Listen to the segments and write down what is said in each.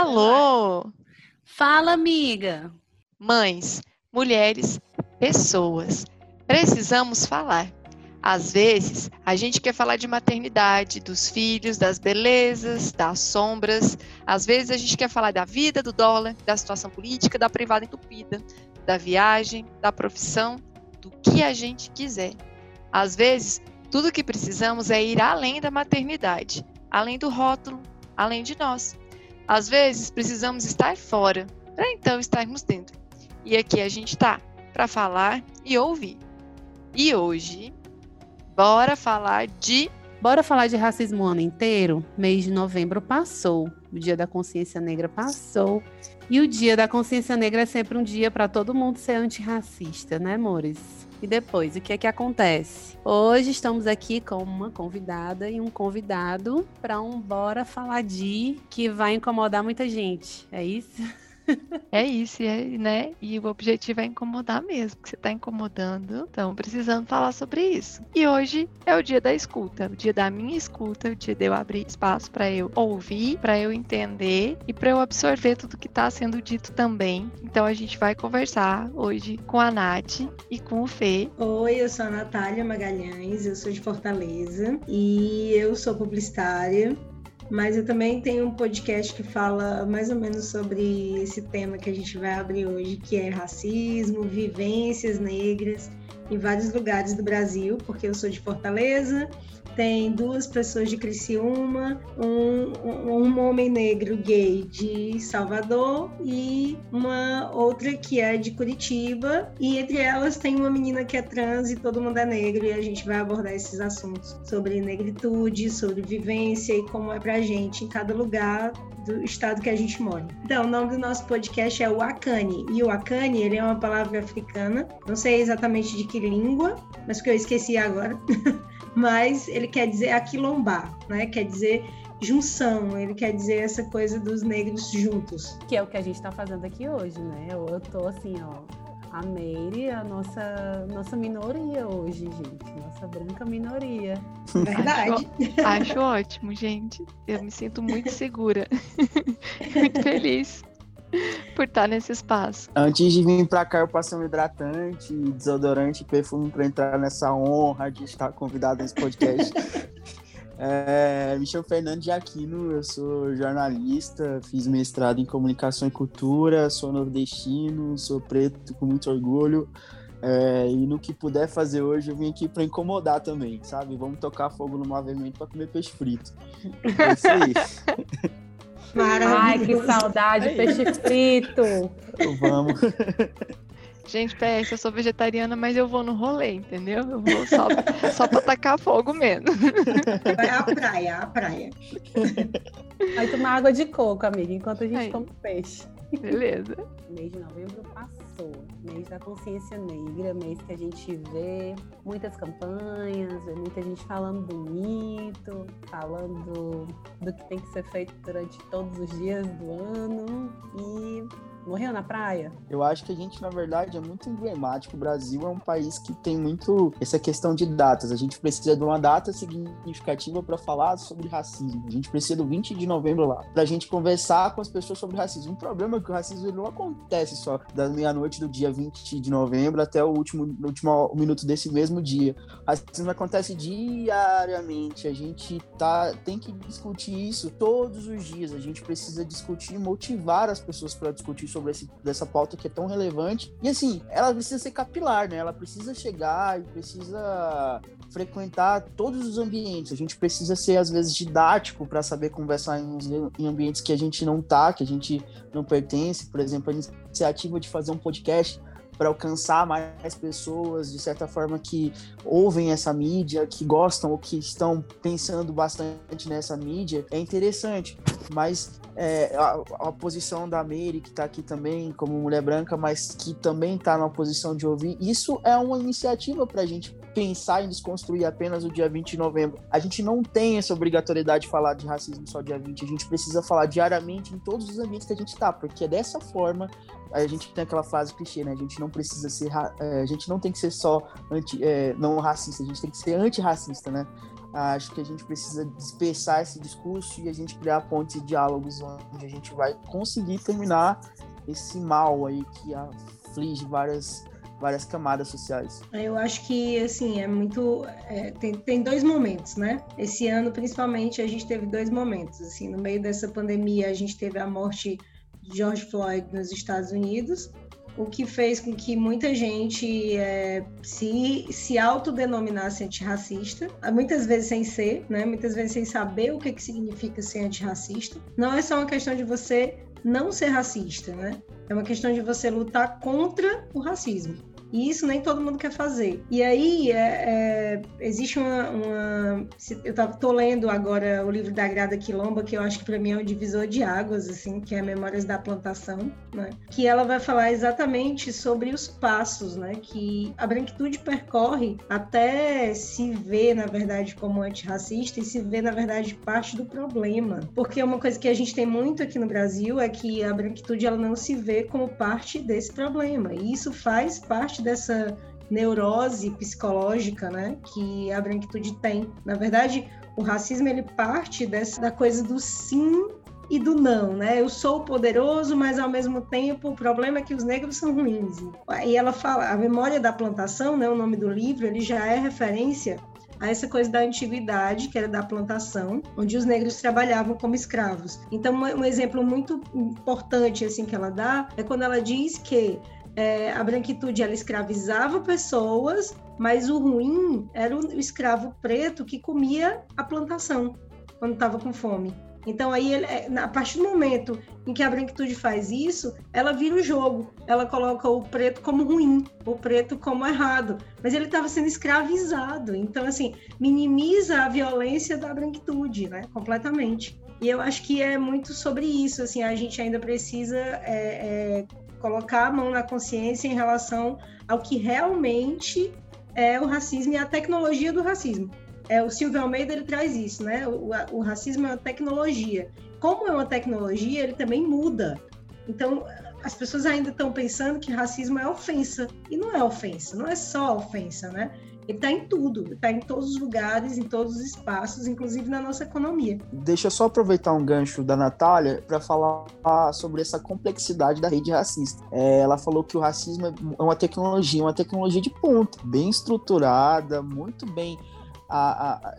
Alô! Fala, amiga! Mães, mulheres, pessoas, precisamos falar. Às vezes, a gente quer falar de maternidade, dos filhos, das belezas, das sombras. Às vezes, a gente quer falar da vida, do dólar, da situação política, da privada entupida, da viagem, da profissão, do que a gente quiser. Às vezes, tudo que precisamos é ir além da maternidade, além do rótulo, além de nós. Às vezes precisamos estar fora para então estarmos dentro. E aqui a gente está para falar e ouvir. E hoje, bora falar de. Bora falar de racismo o ano inteiro? Mês de novembro passou, o Dia da Consciência Negra passou. E o Dia da Consciência Negra é sempre um dia para todo mundo ser antirracista, né, amores? E depois, o que é que acontece? Hoje estamos aqui com uma convidada e um convidado para um Bora Falar de que vai incomodar muita gente. É isso? É isso, é, né? E o objetivo é incomodar mesmo, que você está incomodando, então precisando falar sobre isso. E hoje é o dia da escuta, o dia da minha escuta, o dia de eu abrir espaço para eu ouvir, para eu entender e para eu absorver tudo que está sendo dito também. Então a gente vai conversar hoje com a Nath e com o Fê. Oi, eu sou a Natália Magalhães, eu sou de Fortaleza e eu sou publicitária mas eu também tenho um podcast que fala mais ou menos sobre esse tema que a gente vai abrir hoje, que é racismo, vivências negras em vários lugares do Brasil, porque eu sou de Fortaleza tem duas pessoas de Criciúma, um, um, homem negro gay de Salvador e uma outra que é de Curitiba. E entre elas tem uma menina que é trans e todo mundo é negro. E a gente vai abordar esses assuntos sobre negritude, sobre vivência e como é pra gente em cada lugar do estado que a gente mora. Então, o nome do nosso podcast é o Akani. E o Akani, ele é uma palavra africana. Não sei exatamente de que língua, mas que eu esqueci agora. mas ele quer dizer aquilombar, né? Quer dizer junção, ele quer dizer essa coisa dos negros juntos. Que é o que a gente está fazendo aqui hoje, né? Eu, eu tô assim, ó, a Meire, a nossa, nossa minoria hoje, gente. Nossa branca minoria. Verdade. Acho, acho ótimo, gente. Eu me sinto muito segura. muito feliz. por estar nesse espaço. Antes de vir para cá, eu passei um hidratante, desodorante e perfume para entrar nessa honra de estar convidado nesse podcast. é, me chamo Fernando de Aquino, eu sou jornalista, fiz mestrado em comunicação e cultura, sou nordestino, sou preto com muito orgulho. É, e no que puder fazer hoje, eu vim aqui para incomodar também, sabe? Vamos tocar fogo no movimento para comer peixe frito. É isso aí. Ai, que saudade, peixe frito. Vamos. Gente, PS, eu sou vegetariana, mas eu vou no rolê, entendeu? Eu vou só, só pra tacar fogo mesmo. Vai à praia, à praia. Vai tomar água de coco, amiga, enquanto a gente Aí. come peixe. Beleza. Mês de novembro passou. Mês da consciência negra, mês que a gente vê muitas campanhas, vê muita gente falando bonito, falando do que tem que ser feito durante todos os dias do ano. E Morreu na praia? Eu acho que a gente, na verdade, é muito emblemático. O Brasil é um país que tem muito essa questão de datas. A gente precisa de uma data significativa para falar sobre racismo. A gente precisa do 20 de novembro lá, para a gente conversar com as pessoas sobre racismo. O problema é que o racismo não acontece só da meia-noite do dia 20 de novembro até o último, último minuto desse mesmo dia. O racismo acontece diariamente. A gente tá, tem que discutir isso todos os dias. A gente precisa discutir e motivar as pessoas para discutir sobre sobre esse, dessa pauta que é tão relevante. E assim, ela precisa ser capilar, né? Ela precisa chegar e precisa frequentar todos os ambientes. A gente precisa ser, às vezes, didático para saber conversar em, em, ambientes que a gente não tá, que a gente não pertence. Por exemplo, a iniciativa de fazer um podcast para alcançar mais pessoas, de certa forma, que ouvem essa mídia, que gostam ou que estão pensando bastante nessa mídia, é interessante. Mas é, a, a, posição da Mary, que está aqui também como mulher branca, mas que também está na posição de ouvir, isso é uma iniciativa para a gente pensar em desconstruir apenas o dia 20 de novembro. A gente não tem essa obrigatoriedade de falar de racismo só dia 20, a gente precisa falar diariamente em todos os ambientes que a gente está, porque é dessa forma a gente tem aquela frase clichê, né? A gente não precisa ser, é, a gente não tem que ser só anti, é, não racista, a gente tem que ser antirracista, né? Acho que a gente precisa dispersar esse discurso e a gente criar pontes e diálogos onde a gente vai conseguir terminar esse mal aí que aflige várias várias camadas sociais. Eu acho que, assim, é muito... É, tem, tem dois momentos, né? Esse ano, principalmente, a gente teve dois momentos. Assim, no meio dessa pandemia, a gente teve a morte George Floyd nos Estados Unidos, o que fez com que muita gente é, se, se autodenominasse antirracista, muitas vezes sem ser, né? muitas vezes sem saber o que, que significa ser antirracista. Não é só uma questão de você não ser racista, né? É uma questão de você lutar contra o racismo. E isso nem todo mundo quer fazer. E aí é, é, existe uma, uma, Eu estou lendo agora o livro da Grada Quilomba, que eu acho que para mim é um divisor de águas, assim, que é Memórias da Plantação, né? Que ela vai falar exatamente sobre os passos, né? Que a branquitude percorre até se ver, na verdade, como antirracista e se ver, na verdade, parte do problema. Porque uma coisa que a gente tem muito aqui no Brasil é que a branquitude ela não se vê como parte desse problema. E isso faz parte parte dessa neurose psicológica, né, que a branquitude tem. Na verdade, o racismo ele parte dessa da coisa do sim e do não, né? Eu sou poderoso, mas ao mesmo tempo o problema é que os negros são ruins. E ela fala, a memória da plantação, né, o nome do livro, ele já é referência a essa coisa da antiguidade, que era da plantação, onde os negros trabalhavam como escravos. Então, um exemplo muito importante assim que ela dá é quando ela diz que é, a branquitude ela escravizava pessoas, mas o ruim era o escravo preto que comia a plantação quando estava com fome. Então aí, ele, é, a partir do momento em que a branquitude faz isso, ela vira o jogo. Ela coloca o preto como ruim, o preto como errado. Mas ele estava sendo escravizado. Então assim, minimiza a violência da branquitude, né? Completamente. E eu acho que é muito sobre isso. Assim, a gente ainda precisa é, é, colocar a mão na consciência em relação ao que realmente é o racismo e a tecnologia do racismo. É, o Silvio Almeida ele traz isso, né? O, o racismo é uma tecnologia. Como é uma tecnologia, ele também muda. Então, as pessoas ainda estão pensando que racismo é ofensa. E não é ofensa, não é só ofensa, né? Ele está em tudo, está em todos os lugares, em todos os espaços, inclusive na nossa economia. Deixa eu só aproveitar um gancho da Natália para falar sobre essa complexidade da rede racista. É, ela falou que o racismo é uma tecnologia, uma tecnologia de ponta, bem estruturada, muito bem a, a,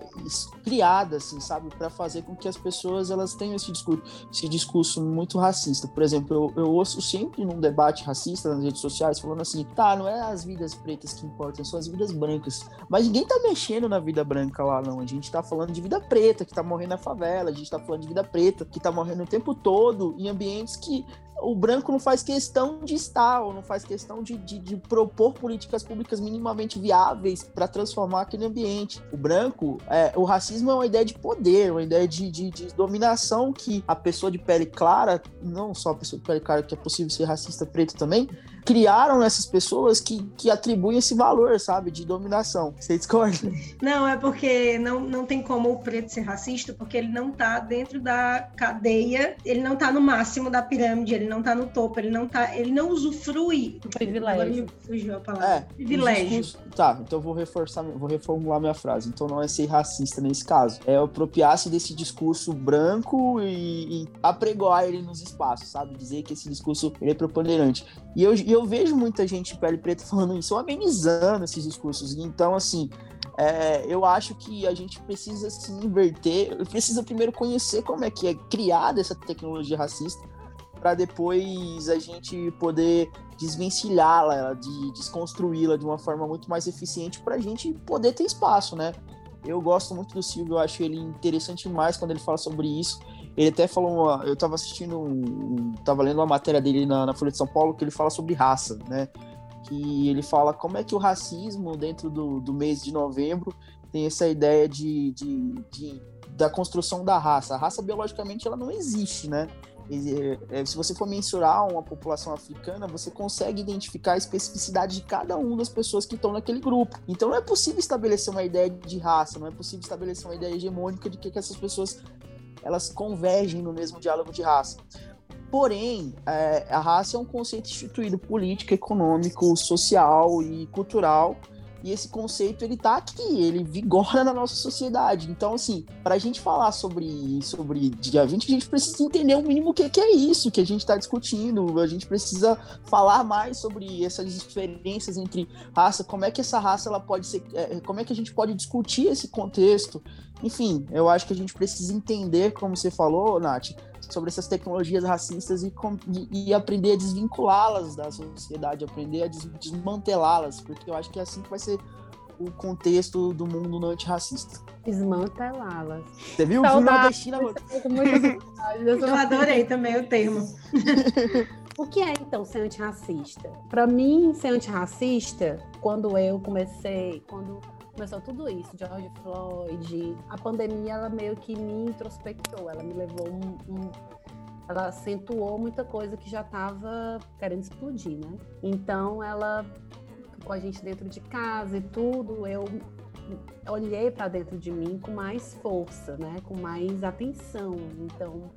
criada, assim, sabe, para fazer com que as pessoas elas tenham esse discurso, esse discurso muito racista. Por exemplo, eu, eu ouço sempre num debate racista nas redes sociais falando assim, tá, não é as vidas pretas que importam, são as vidas brancas. Mas ninguém tá mexendo na vida branca lá, não. A gente tá falando de vida preta que tá morrendo na favela, a gente tá falando de vida preta que tá morrendo o tempo todo em ambientes que o branco não faz questão de estar, ou não faz questão de, de, de propor políticas públicas minimamente viáveis para transformar aquele ambiente. O branco, é, o racismo é uma ideia de poder, uma ideia de, de, de, dominação que a pessoa de pele clara, não só a pessoa de pele clara, que é possível ser racista preto também, criaram essas pessoas que, que atribuem esse valor, sabe, de dominação. Você discorda? Não, é porque não, não tem como o preto ser racista, porque ele não tá dentro da cadeia, ele não tá no máximo da pirâmide, ele não tá no topo, ele não tá, ele não usufrui do privilégio. fugiu a palavra. É, privilégio. Discurso... Tá, então vou reforçar, vou reformular minha frase. Então não é ser racista nesse caso, é apropriar-se desse discurso branco e, e apregoar ele nos espaços, sabe? Dizer que esse discurso ele é preponderante. E eu, eu vejo muita gente de pele preta falando isso, amenizando esses discursos. Então, assim, é, eu acho que a gente precisa se inverter, precisa primeiro conhecer como é que é criada essa tecnologia racista, para depois a gente poder desvencilhá-la, de desconstruí-la de uma forma muito mais eficiente para a gente poder ter espaço, né? Eu gosto muito do Silvio, eu acho ele interessante demais quando ele fala sobre isso. Ele até falou, eu estava assistindo, um, tava lendo uma matéria dele na, na Folha de São Paulo que ele fala sobre raça, né? Que ele fala como é que o racismo dentro do, do mês de novembro tem essa ideia de, de, de da construção da raça. A raça biologicamente ela não existe, né? É, se você for mensurar uma população africana, você consegue identificar a especificidade de cada uma das pessoas que estão naquele grupo. Então não é possível estabelecer uma ideia de raça, não é possível estabelecer uma ideia hegemônica de que, que essas pessoas elas convergem no mesmo diálogo de raça. Porém, é, a raça é um conceito instituído político, econômico, social e cultural e esse conceito ele tá aqui, ele vigora na nossa sociedade. Então, assim, para a gente falar sobre, sobre dia 20, a gente precisa entender o mínimo o que, que é isso que a gente está discutindo. A gente precisa falar mais sobre essas diferenças entre raça, como é que essa raça ela pode ser, é, como é que a gente pode discutir esse contexto. Enfim, eu acho que a gente precisa entender, como você falou, Nath, sobre essas tecnologias racistas e, e, e aprender a desvinculá-las da sociedade, aprender a desmantelá-las, porque eu acho que é assim que vai ser o contexto do mundo antirracista. Desmantelá-las. Você viu? Viu nordestina? Eu adorei também o termo. O que é então ser antirracista? Para mim, ser antirracista, quando eu comecei, quando começou tudo isso, George Floyd, a pandemia ela meio que me introspectou, ela me levou um, um ela acentuou muita coisa que já estava querendo explodir, né? Então ela ficou a gente dentro de casa e tudo, eu olhei para dentro de mim com mais força, né? Com mais atenção. Então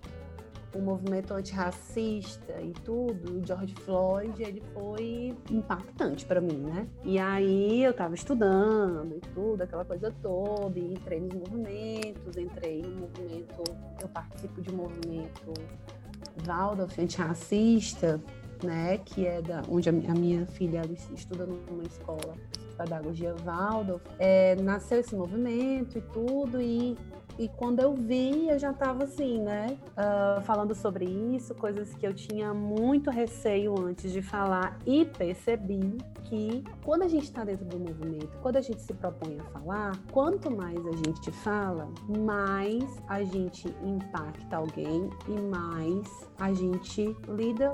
o movimento antirracista e tudo, o George Floyd, ele foi impactante para mim, né? E aí eu estava estudando e tudo, aquela coisa toda, e entrei nos movimentos, entrei no movimento, eu participo de um movimento Waldorf antirracista, né, que é da onde a minha filha estuda numa escola pedagogia Waldorf, é, nasceu esse movimento e tudo e e quando eu vi, eu já estava assim, né? Uh, falando sobre isso, coisas que eu tinha muito receio antes de falar, e percebi que quando a gente está dentro do movimento, quando a gente se propõe a falar, quanto mais a gente fala, mais a gente impacta alguém e mais a gente lida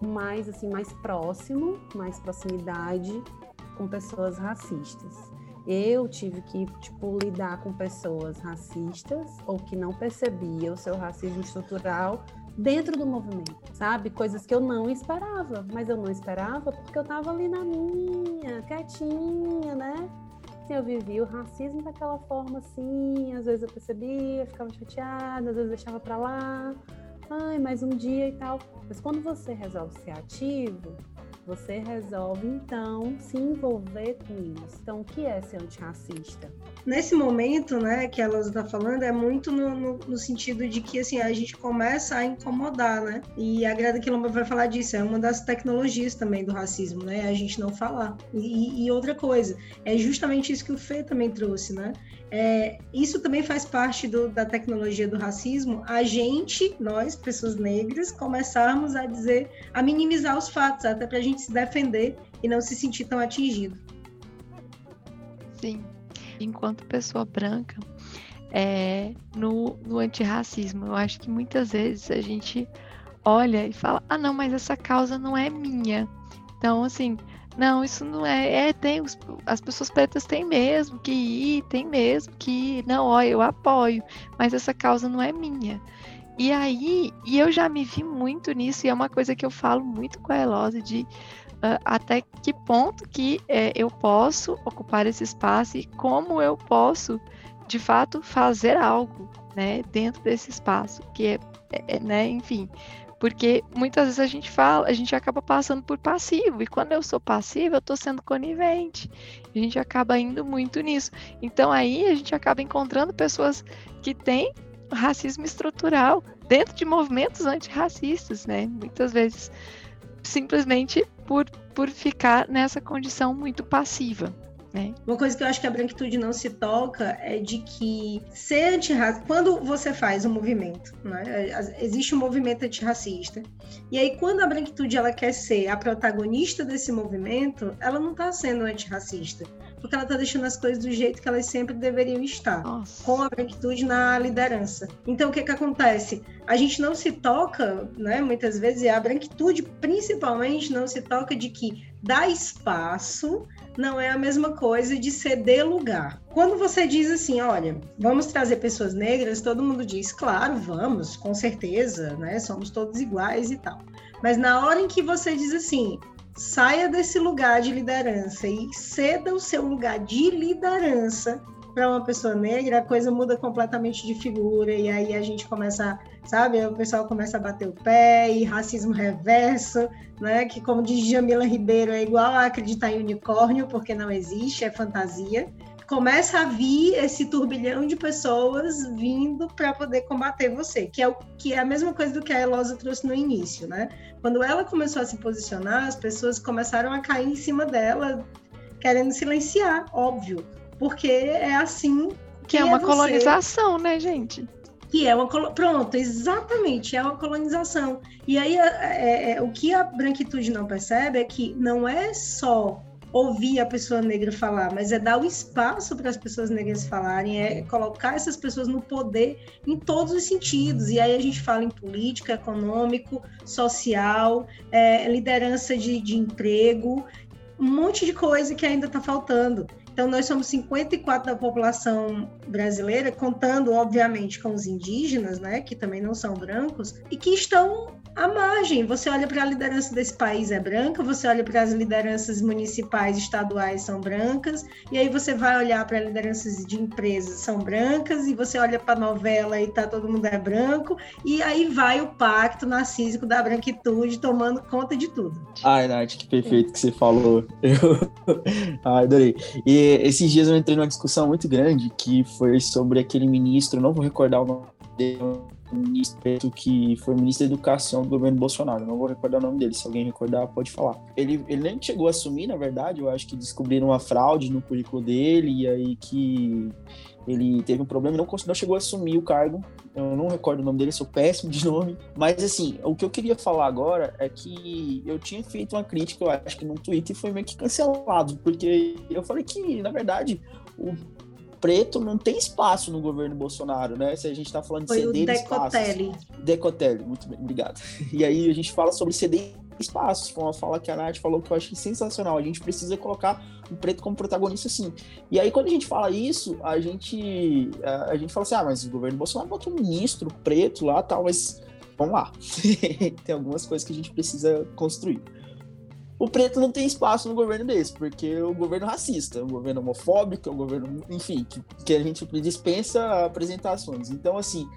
mais assim, mais próximo, mais proximidade com pessoas racistas eu tive que tipo lidar com pessoas racistas ou que não percebiam o seu racismo estrutural dentro do movimento, sabe? Coisas que eu não esperava, mas eu não esperava porque eu tava ali na minha, quietinha, né? Eu vivi o racismo daquela forma assim, às vezes eu percebia, ficava chateada, às vezes deixava para lá, ai, mais um dia e tal. Mas quando você resolve ser ativo, você resolve, então, se envolver com isso. Então, o que é ser antirracista? Nesse momento, né, que a Lusa está falando, é muito no, no, no, sentido de que, assim, a gente começa a incomodar, né? E a Greta Quilomba vai falar disso, é uma das tecnologias também do racismo, né? A gente não falar. E, e outra coisa, é justamente isso que o Fê também trouxe, né? É, isso também faz parte do, da tecnologia do racismo, a gente, nós, pessoas negras, começarmos a dizer, a minimizar os fatos, até para a gente se defender e não se sentir tão atingido. Sim, enquanto pessoa branca, é, no, no antirracismo, eu acho que muitas vezes a gente olha e fala: ah, não, mas essa causa não é minha. Então, assim, não, isso não é. É, tem. Os, as pessoas pretas têm mesmo que ir, tem mesmo que ir. Não, ó, eu apoio, mas essa causa não é minha. E aí, e eu já me vi muito nisso, e é uma coisa que eu falo muito com a Elose de uh, até que ponto que é, eu posso ocupar esse espaço e como eu posso, de fato, fazer algo, né, dentro desse espaço, que é, é né, enfim, porque muitas vezes a gente fala, a gente acaba passando por passivo, e quando eu sou passivo, eu estou sendo conivente. A gente acaba indo muito nisso. Então aí a gente acaba encontrando pessoas que têm racismo estrutural dentro de movimentos antirracistas, né? Muitas vezes simplesmente por, por ficar nessa condição muito passiva. Né? Uma coisa que eu acho que a branquitude não se toca é de que ser antirracista, quando você faz um movimento, né? existe um movimento antirracista, e aí quando a branquitude ela quer ser a protagonista desse movimento, ela não está sendo antirracista, porque ela está deixando as coisas do jeito que elas sempre deveriam estar, Nossa. com a branquitude na liderança. Então o que que acontece? A gente não se toca, né, muitas vezes, e a branquitude principalmente não se toca de que dá espaço não é a mesma coisa de ceder lugar. Quando você diz assim, olha, vamos trazer pessoas negras, todo mundo diz, claro, vamos, com certeza, né? Somos todos iguais e tal. Mas na hora em que você diz assim, saia desse lugar de liderança e ceda o seu lugar de liderança, para uma pessoa negra, a coisa muda completamente de figura, e aí a gente começa, sabe, o pessoal começa a bater o pé, e racismo reverso, né? Que, como diz Jamila Ribeiro, é igual a acreditar em unicórnio, porque não existe, é fantasia começa a vir esse turbilhão de pessoas vindo para poder combater você, que é o que é a mesma coisa do que a Elosa trouxe no início, né? Quando ela começou a se posicionar, as pessoas começaram a cair em cima dela, querendo silenciar, óbvio, porque é assim que, que é, é uma colonização, né, gente? que é uma pronto, exatamente, é uma colonização. E aí é, é, é, o que a branquitude não percebe é que não é só ouvir a pessoa negra falar, mas é dar o espaço para as pessoas negras falarem, é colocar essas pessoas no poder em todos os sentidos. E aí a gente fala em política, econômico, social, é, liderança de, de emprego, um monte de coisa que ainda está faltando. Então, nós somos 54% da população brasileira, contando, obviamente, com os indígenas, né, que também não são brancos, e que estão à margem. Você olha para a liderança desse país é branca, você olha para as lideranças municipais, estaduais são brancas, e aí você vai olhar para lideranças de empresas são brancas, e você olha para a novela e tá todo mundo é branco, e aí vai o pacto narcísico da branquitude tomando conta de tudo. Ai, Nath, que perfeito que você falou. Eu Ai, adorei. E esses dias eu entrei numa discussão muito grande que foi sobre aquele ministro, não vou recordar o nome dele, ministro que foi ministro da Educação do governo Bolsonaro. Não vou recordar o nome dele, se alguém recordar, pode falar. Ele, ele nem chegou a assumir, na verdade, eu acho que descobriram uma fraude no currículo dele, e aí que ele teve um problema e não, não chegou a assumir o cargo. Eu não recordo o nome dele, sou péssimo de nome. Mas, assim, o que eu queria falar agora é que eu tinha feito uma crítica, eu acho que no Twitter, e foi meio que cancelado, porque eu falei que, na verdade, o preto não tem espaço no governo Bolsonaro, né? Se a gente está falando de Foi ceder o Decotelli. espaços. Decotelli, muito bem, obrigado. E aí a gente fala sobre ceder espaços, foi uma fala que a Nath falou que eu acho sensacional. A gente precisa colocar o preto como protagonista, sim. E aí, quando a gente fala isso, a gente, a, a gente fala assim: ah, mas o governo Bolsonaro botou um ministro preto lá tal, mas vamos lá. tem algumas coisas que a gente precisa construir o preto não tem espaço no governo desse, porque é um governo racista, é um governo homofóbico, é um governo, enfim, que, que a gente dispensa apresentações. Então, assim,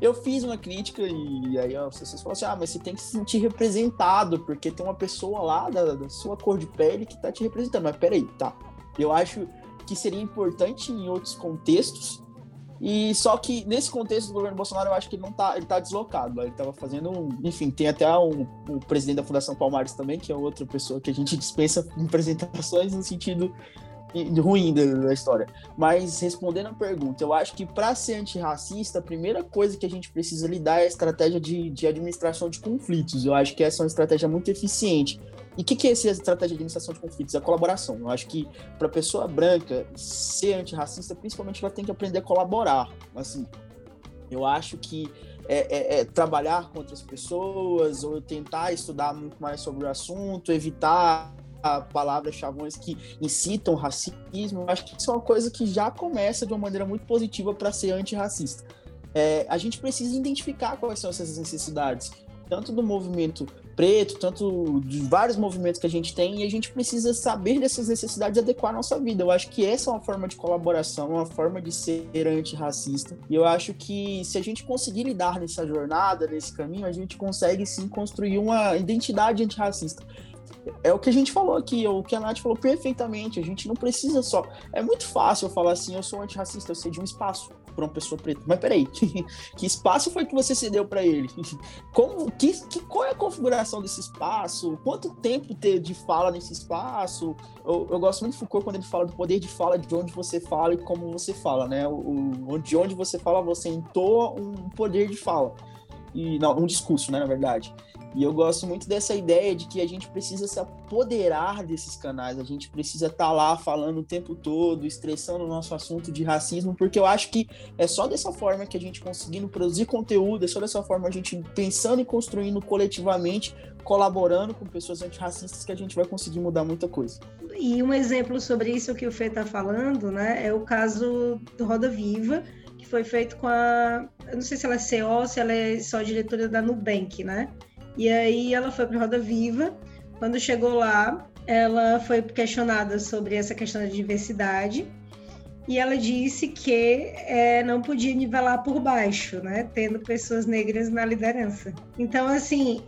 eu fiz uma crítica e aí pessoas falam assim: ah, mas você tem que se sentir representado, porque tem uma pessoa lá da, da sua cor de pele que tá te representando. Mas peraí, tá. Eu acho que seria importante em outros contextos e só que nesse contexto do governo Bolsonaro, eu acho que ele não tá, ele tá deslocado. Ele estava fazendo um, enfim, tem até um, o presidente da Fundação Palmares também, que é outra pessoa que a gente dispensa em apresentações no sentido ruim da, história. Mas respondendo a pergunta, eu acho que para ser antirracista, a primeira coisa que a gente precisa lidar é a estratégia de, de administração de conflitos. Eu acho que essa é uma estratégia muito eficiente. E o que, que é essa estratégia de administração de conflitos? A colaboração. Eu acho que para a pessoa branca ser antirracista, principalmente ela tem que aprender a colaborar. Assim, eu acho que é, é, é trabalhar com outras pessoas ou tentar estudar muito mais sobre o assunto, evitar palavras chavões que incitam racismo, acho que isso é uma coisa que já começa de uma maneira muito positiva para ser antirracista. É, a gente precisa identificar quais são essas necessidades, tanto do movimento preto, tanto de vários movimentos que a gente tem, e a gente precisa saber dessas necessidades e adequar a nossa vida. Eu acho que essa é uma forma de colaboração, uma forma de ser antirracista. E eu acho que se a gente conseguir lidar nessa jornada, nesse caminho, a gente consegue sim construir uma identidade antirracista é o que a gente falou aqui, o que a Nath falou perfeitamente. A gente não precisa só. É muito fácil eu falar assim, eu sou antirracista, eu de um espaço para uma pessoa preta. Mas peraí, que espaço foi que você cedeu para ele? Como, que, que, qual é a configuração desse espaço? Quanto tempo ter de fala nesse espaço? Eu, eu, gosto muito de Foucault quando ele fala do poder de fala, de onde você fala e como você fala, né? O, de onde você fala, você entoa um poder de fala. E, não, um discurso, né, na verdade. E eu gosto muito dessa ideia de que a gente precisa se apoderar desses canais, a gente precisa estar tá lá falando o tempo todo, estressando o nosso assunto de racismo, porque eu acho que é só dessa forma que a gente conseguindo produzir conteúdo, é só dessa forma a gente pensando e construindo coletivamente, colaborando com pessoas antirracistas que a gente vai conseguir mudar muita coisa. E um exemplo sobre isso que o Fê está falando, né, é o caso do Roda Viva, que foi feito com a. Eu não sei se ela é CEO, se ela é só diretora da Nubank, né? E aí ela foi para Roda Viva. Quando chegou lá, ela foi questionada sobre essa questão da diversidade. e ela disse que é, não podia nivelar por baixo, né? Tendo pessoas negras na liderança. Então, assim,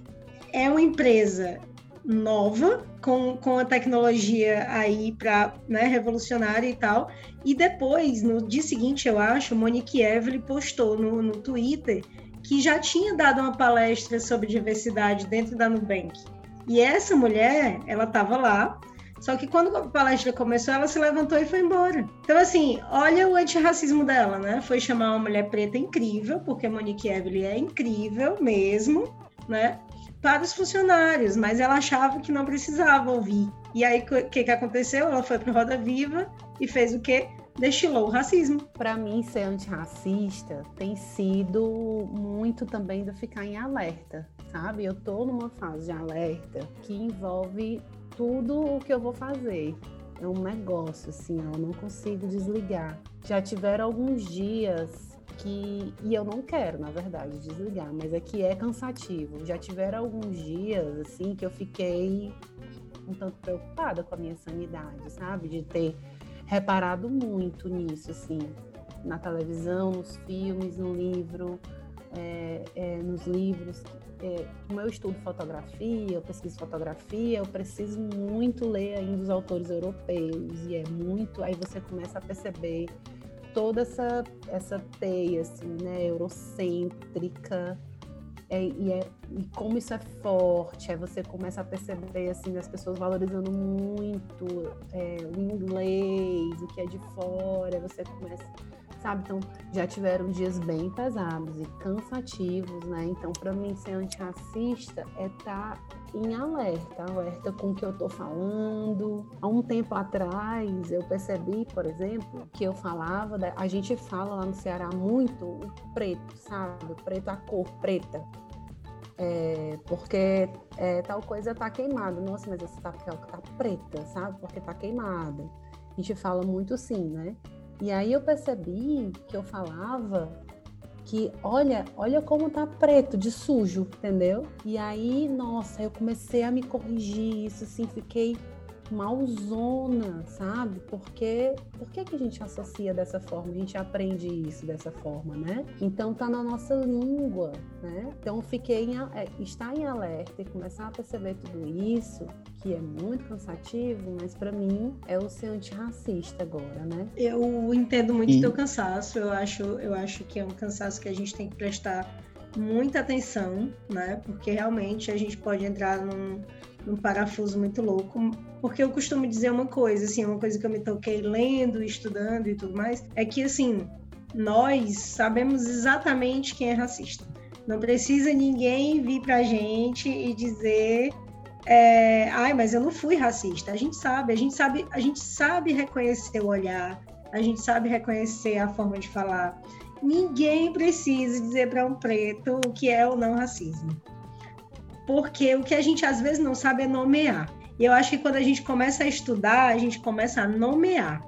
é uma empresa nova, com, com a tecnologia aí para né, revolucionária e tal. E depois, no dia seguinte, eu acho, Monique Evelyn postou no, no Twitter que já tinha dado uma palestra sobre diversidade dentro da Nubank. E essa mulher, ela estava lá, só que quando a palestra começou, ela se levantou e foi embora. Então, assim, olha o antirracismo dela, né? Foi chamar uma mulher preta incrível, porque Monique Evelyn é incrível mesmo, né? Para os funcionários, mas ela achava que não precisava ouvir. E aí, o que, que aconteceu? Ela foi para Roda Viva e fez o quê? Destilou o racismo. Para mim, ser antirracista tem sido muito também do ficar em alerta, sabe? Eu tô numa fase de alerta que envolve tudo o que eu vou fazer. É um negócio, assim, eu não consigo desligar. Já tiveram alguns dias que. E eu não quero, na verdade, desligar, mas é que é cansativo. Já tiveram alguns dias, assim, que eu fiquei um tanto preocupada com a minha sanidade, sabe? De ter reparado muito nisso, assim, na televisão, nos filmes, no livro, é, é, nos livros. É, como eu estudo fotografia, eu pesquiso fotografia, eu preciso muito ler ainda os autores europeus, e é muito. Aí você começa a perceber toda essa, essa teia, assim, né, eurocêntrica é, e, é, e como isso é forte, aí você começa a perceber assim as pessoas valorizando muito é, o inglês, o que é de fora, você começa, sabe? Então já tiveram dias bem pesados e cansativos, né? Então para mim ser antirracista é estar tá em alerta, alerta com o que eu tô falando. Há um tempo atrás eu percebi, por exemplo, que eu falava, da, a gente fala lá no Ceará muito o preto, sabe? O preto, a cor preta. É, porque é, tal coisa tá queimada. Nossa, mas essa tapioca tá preta, sabe? Porque tá queimada. A gente fala muito assim, né? E aí eu percebi que eu falava que olha, olha como tá preto, de sujo, entendeu? E aí, nossa, eu comecei a me corrigir isso, assim, fiquei malzona, sabe? Porque por que, que a gente associa dessa forma? A gente aprende isso dessa forma, né? Então tá na nossa língua, né? Então fiquei em, é, estar em alerta e começar a perceber tudo isso, que é muito cansativo, mas para mim é o ser antirracista agora, né? Eu entendo muito o teu cansaço, eu acho, eu acho que é um cansaço que a gente tem que prestar muita atenção, né? Porque realmente a gente pode entrar num um parafuso muito louco, porque eu costumo dizer uma coisa, assim, uma coisa que eu me toquei lendo, estudando e tudo mais, é que, assim, nós sabemos exatamente quem é racista. Não precisa ninguém vir pra gente e dizer é, ai, mas eu não fui racista. A gente sabe, a gente sabe, a gente sabe reconhecer o olhar, a gente sabe reconhecer a forma de falar. Ninguém precisa dizer para um preto o que é o não racismo porque o que a gente às vezes não sabe é nomear. E eu acho que quando a gente começa a estudar, a gente começa a nomear.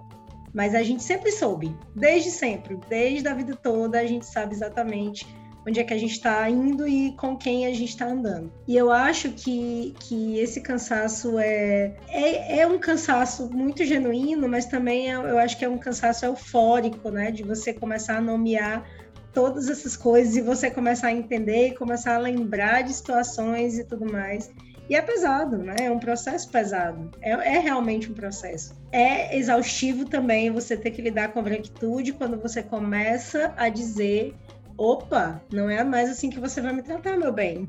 Mas a gente sempre soube, desde sempre, desde a vida toda, a gente sabe exatamente onde é que a gente está indo e com quem a gente está andando. E eu acho que, que esse cansaço é, é, é, um cansaço muito genuíno, mas também é, eu acho que é um cansaço eufórico, né? De você começar a nomear todas essas coisas e você começar a entender e começar a lembrar de situações e tudo mais. E é pesado, né? É um processo pesado. É, é, realmente um processo. É exaustivo também você ter que lidar com a branquitude quando você começa a dizer: opa, não é mais assim que você vai me tratar, meu bem.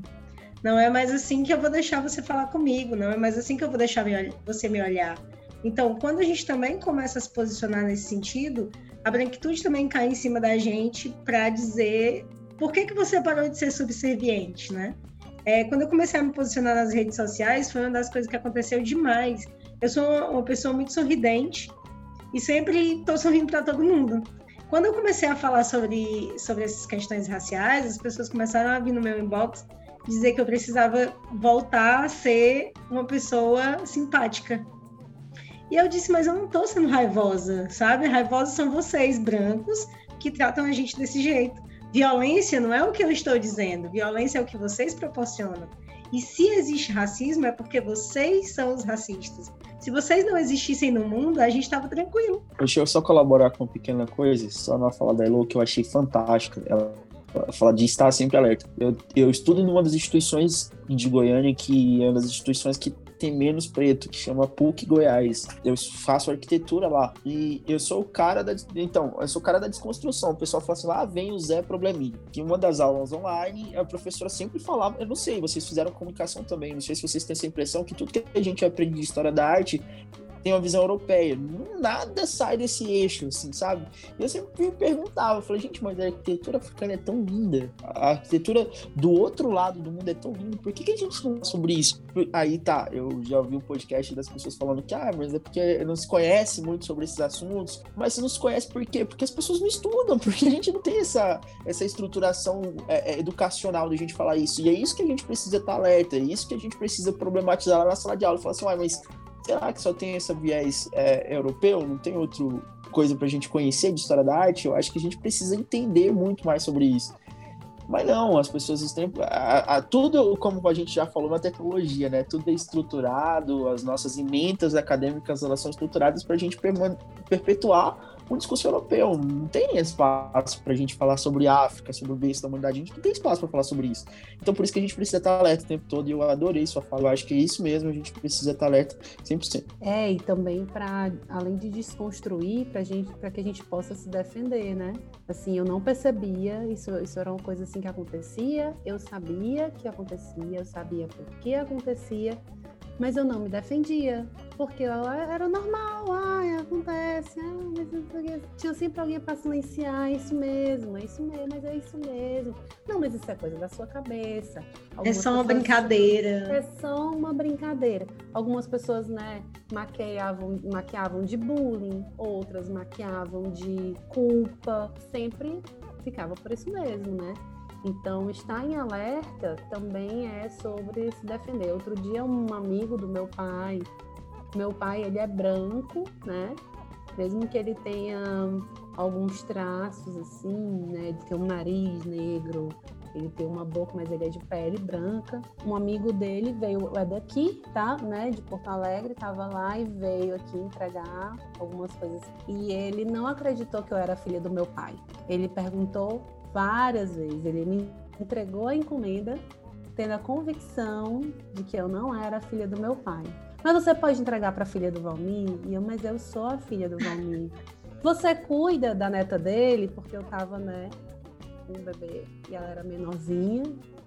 Não é mais assim que eu vou deixar você falar comigo. Não é mais assim que eu vou deixar você me olhar. Então, quando a gente também começa a se posicionar nesse sentido, a branquitude também cai em cima da gente para dizer por que, que você parou de ser subserviente, né? É, quando eu comecei a me posicionar nas redes sociais, foi uma das coisas que aconteceu demais. Eu sou uma, pessoa muito sorridente e sempre estou sorrindo para todo mundo. Quando eu comecei a falar sobre, sobre essas questões raciais, as pessoas começaram a vir no meu inbox dizer que eu precisava voltar a ser uma pessoa simpática. E eu disse, mas eu não tô sendo raivosa, sabe? Raivosos são vocês, brancos, que tratam a gente desse jeito. Violência não é o que eu estou dizendo, violência é o que vocês proporcionam. E se existe racismo é porque vocês são os racistas. Se vocês não existissem no mundo, a gente estava tranquilo. Deixa eu só colaborar com uma pequena coisa, só na fala da Elo, que eu achei fantástica. Ela fala de estar sempre alerta. Eu, eu estudo numa das instituições de Goiânia, que é uma das instituições que tem menos preto, que chama PUC Goiás. Eu faço arquitetura lá. E eu sou o cara da. Então, eu sou o cara da desconstrução. O pessoal fala assim: lá ah, vem o Zé Probleminha. Que uma das aulas online, a professora sempre falava, eu não sei, vocês fizeram comunicação também, não sei se vocês têm essa impressão que tudo que a gente aprende de história da arte tem uma visão europeia. Nada sai desse eixo, assim, sabe? E eu sempre me perguntava, eu falei, gente, mas a arquitetura africana é tão linda. A arquitetura do outro lado do mundo é tão linda. Por que, que a gente não fala sobre isso? Aí tá, eu já ouvi um podcast das pessoas falando que, ah, mas é porque não se conhece muito sobre esses assuntos. Mas se não se conhece por quê? Porque as pessoas não estudam, porque a gente não tem essa, essa estruturação é, é, educacional de a gente falar isso. E é isso que a gente precisa estar alerta, é isso que a gente precisa problematizar lá na sala de aula. Falar assim, ah, mas será que só tem esse viés é, europeu? Não tem outra coisa para a gente conhecer de história da arte? Eu acho que a gente precisa entender muito mais sobre isso. Mas não, as pessoas têm. A, a, tudo, como a gente já falou na tecnologia, né? Tudo é estruturado, as nossas emendas acadêmicas elas são estruturadas para a gente perpetuar um discurso europeu. Não tem espaço para a gente falar sobre África, sobre o berço da humanidade. A gente não tem espaço para falar sobre isso. Então, por isso que a gente precisa estar alerta o tempo todo. E eu adorei sua fala. Eu acho que é isso mesmo. A gente precisa estar alerta 100%. É, e também para, além de desconstruir, para que a gente possa se defender, né? Assim, eu não percebia. Isso, isso era uma coisa assim que acontecia. Eu sabia que acontecia. Eu sabia por que acontecia mas eu não me defendia, porque era normal, ai, acontece, ah, mas tinha sempre alguém para silenciar, é isso mesmo, é isso mesmo, mas é isso mesmo. Não, mas isso é coisa da sua cabeça. É Algumas é só uma brincadeira. É só uma brincadeira. Algumas pessoas, né, maquiavam, maquiavam de bullying, outras maquiavam de culpa, sempre ficava por isso mesmo, né? Então, estar em alerta também é sobre se defender. Outro dia, um amigo do meu pai, meu pai, ele é branco, né? Mesmo que ele tenha alguns traços assim, né? De ter um nariz negro, ele tem uma boca, mas ele é de pele branca. Um amigo dele veio, é daqui, tá? Né? De Porto Alegre, tava lá e veio aqui entregar algumas coisas. E ele não acreditou que eu era filha do meu pai. Ele perguntou várias vezes. Ele me entregou a encomenda, tendo a convicção de que eu não era a filha do meu pai. Mas você pode entregar para a filha do Valmir? E eu, mas eu sou a filha do Valmir. Você cuida da neta dele, porque eu tava, né, um bebê e ela era menorzinha,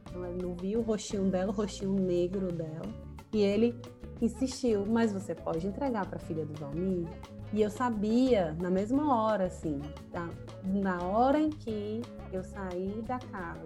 então ele não viu o rostinho dela, o rostinho negro dela. E ele insistiu, mas você pode entregar para a filha do Valmir? E eu sabia, na mesma hora, assim, tá? na hora em que eu saí da casa,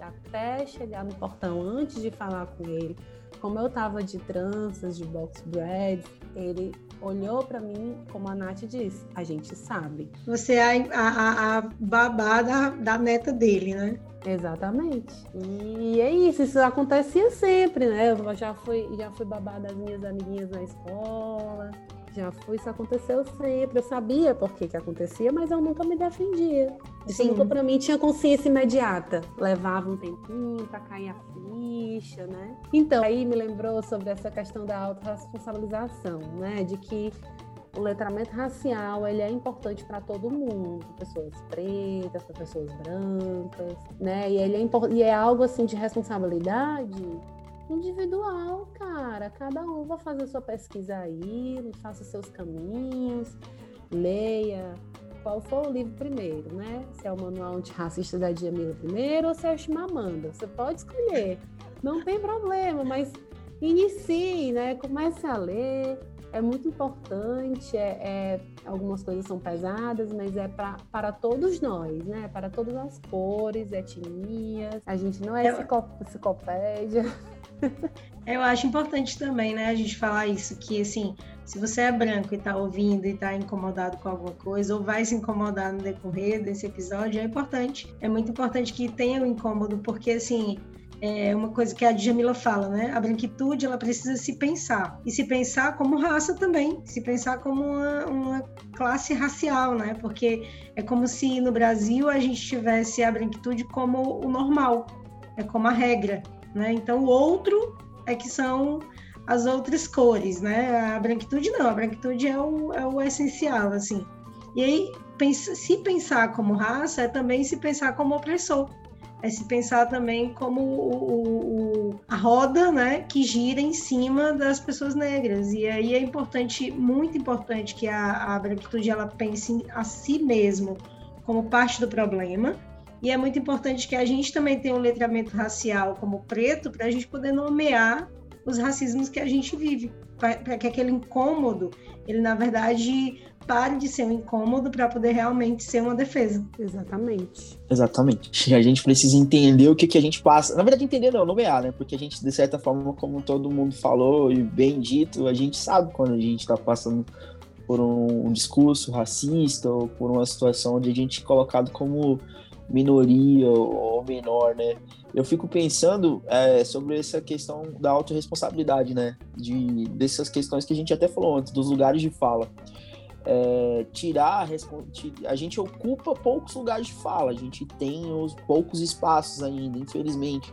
até chegar no portão, antes de falar com ele, como eu tava de tranças, de box bread, ele olhou para mim, como a Nath disse, a gente sabe. Você é a, a, a babá da, da neta dele, né? Exatamente. E é isso, isso acontecia sempre, né? Eu já fui, já fui babá das minhas amiguinhas na escola, já foi, isso aconteceu sempre. Eu sabia por que, que acontecia, mas eu nunca me defendia. Isso nunca para mim tinha consciência imediata. Levava um tempinho para cair a ficha, né? Então, aí me lembrou sobre essa questão da autorresponsabilização, né? De que o letramento racial ele é importante para todo mundo, pessoas pretas, para pessoas brancas, né? E ele é, e é algo assim de responsabilidade individual, cara. Cada um vai fazer sua pesquisa aí, faça seus caminhos, leia qual for o livro primeiro, né? Se é o Manual Antirracista da Djamila primeiro ou se é o Chimamanda. Você pode escolher, não tem problema, mas inicie, né? Comece a ler. É muito importante, é, é algumas coisas são pesadas, mas é pra, para todos nós, né? Para todas as cores, etnias. A gente não é, é enciclopédia. Eu acho importante também, né, a gente falar isso, que assim, se você é branco e está ouvindo e está incomodado com alguma coisa, ou vai se incomodar no decorrer desse episódio, é importante. É muito importante que tenha o um incômodo, porque assim, é uma coisa que a Djamila fala, né? A branquitude, ela precisa se pensar. E se pensar como raça também, se pensar como uma, uma classe racial, né? Porque é como se no Brasil a gente tivesse a branquitude como o normal, é como a regra. Né? Então, o outro é que são as outras cores, né? A branquitude não, a branquitude é o, é o essencial, assim. E aí, se pensar como raça é também se pensar como opressor. É se pensar também como o, o, a roda né, que gira em cima das pessoas negras. E aí é importante, muito importante, que a, a branquitude ela pense a si mesmo como parte do problema. E é muito importante que a gente também tenha um letramento racial como preto para a gente poder nomear os racismos que a gente vive, para que aquele incômodo, ele na verdade pare de ser um incômodo para poder realmente ser uma defesa. Exatamente. Exatamente. A gente precisa entender o que, que a gente passa. Na verdade, entender não, nomear, né? Porque a gente, de certa forma, como todo mundo falou e bem dito, a gente sabe quando a gente está passando por um discurso racista ou por uma situação onde a gente é colocado como minoria ou menor, né? Eu fico pensando é, sobre essa questão da autorresponsabilidade, né? De, dessas questões que a gente até falou antes, dos lugares de fala é, tirar a gente ocupa poucos lugares de fala, a gente tem os poucos espaços ainda, infelizmente.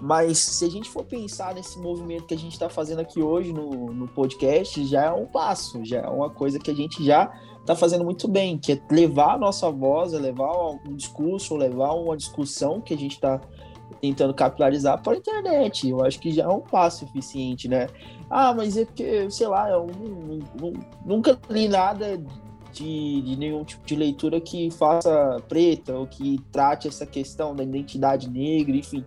Mas se a gente for pensar nesse movimento que a gente está fazendo aqui hoje no, no podcast, já é um passo, já é uma coisa que a gente já está fazendo muito bem, que é levar a nossa voz, é levar um discurso, levar uma discussão que a gente está tentando capilarizar para a internet. Eu acho que já é um passo eficiente, né? Ah, mas é porque, sei lá, eu nunca li nada de, de, nenhum tipo de leitura que faça preta ou que trate essa questão da identidade negra, enfim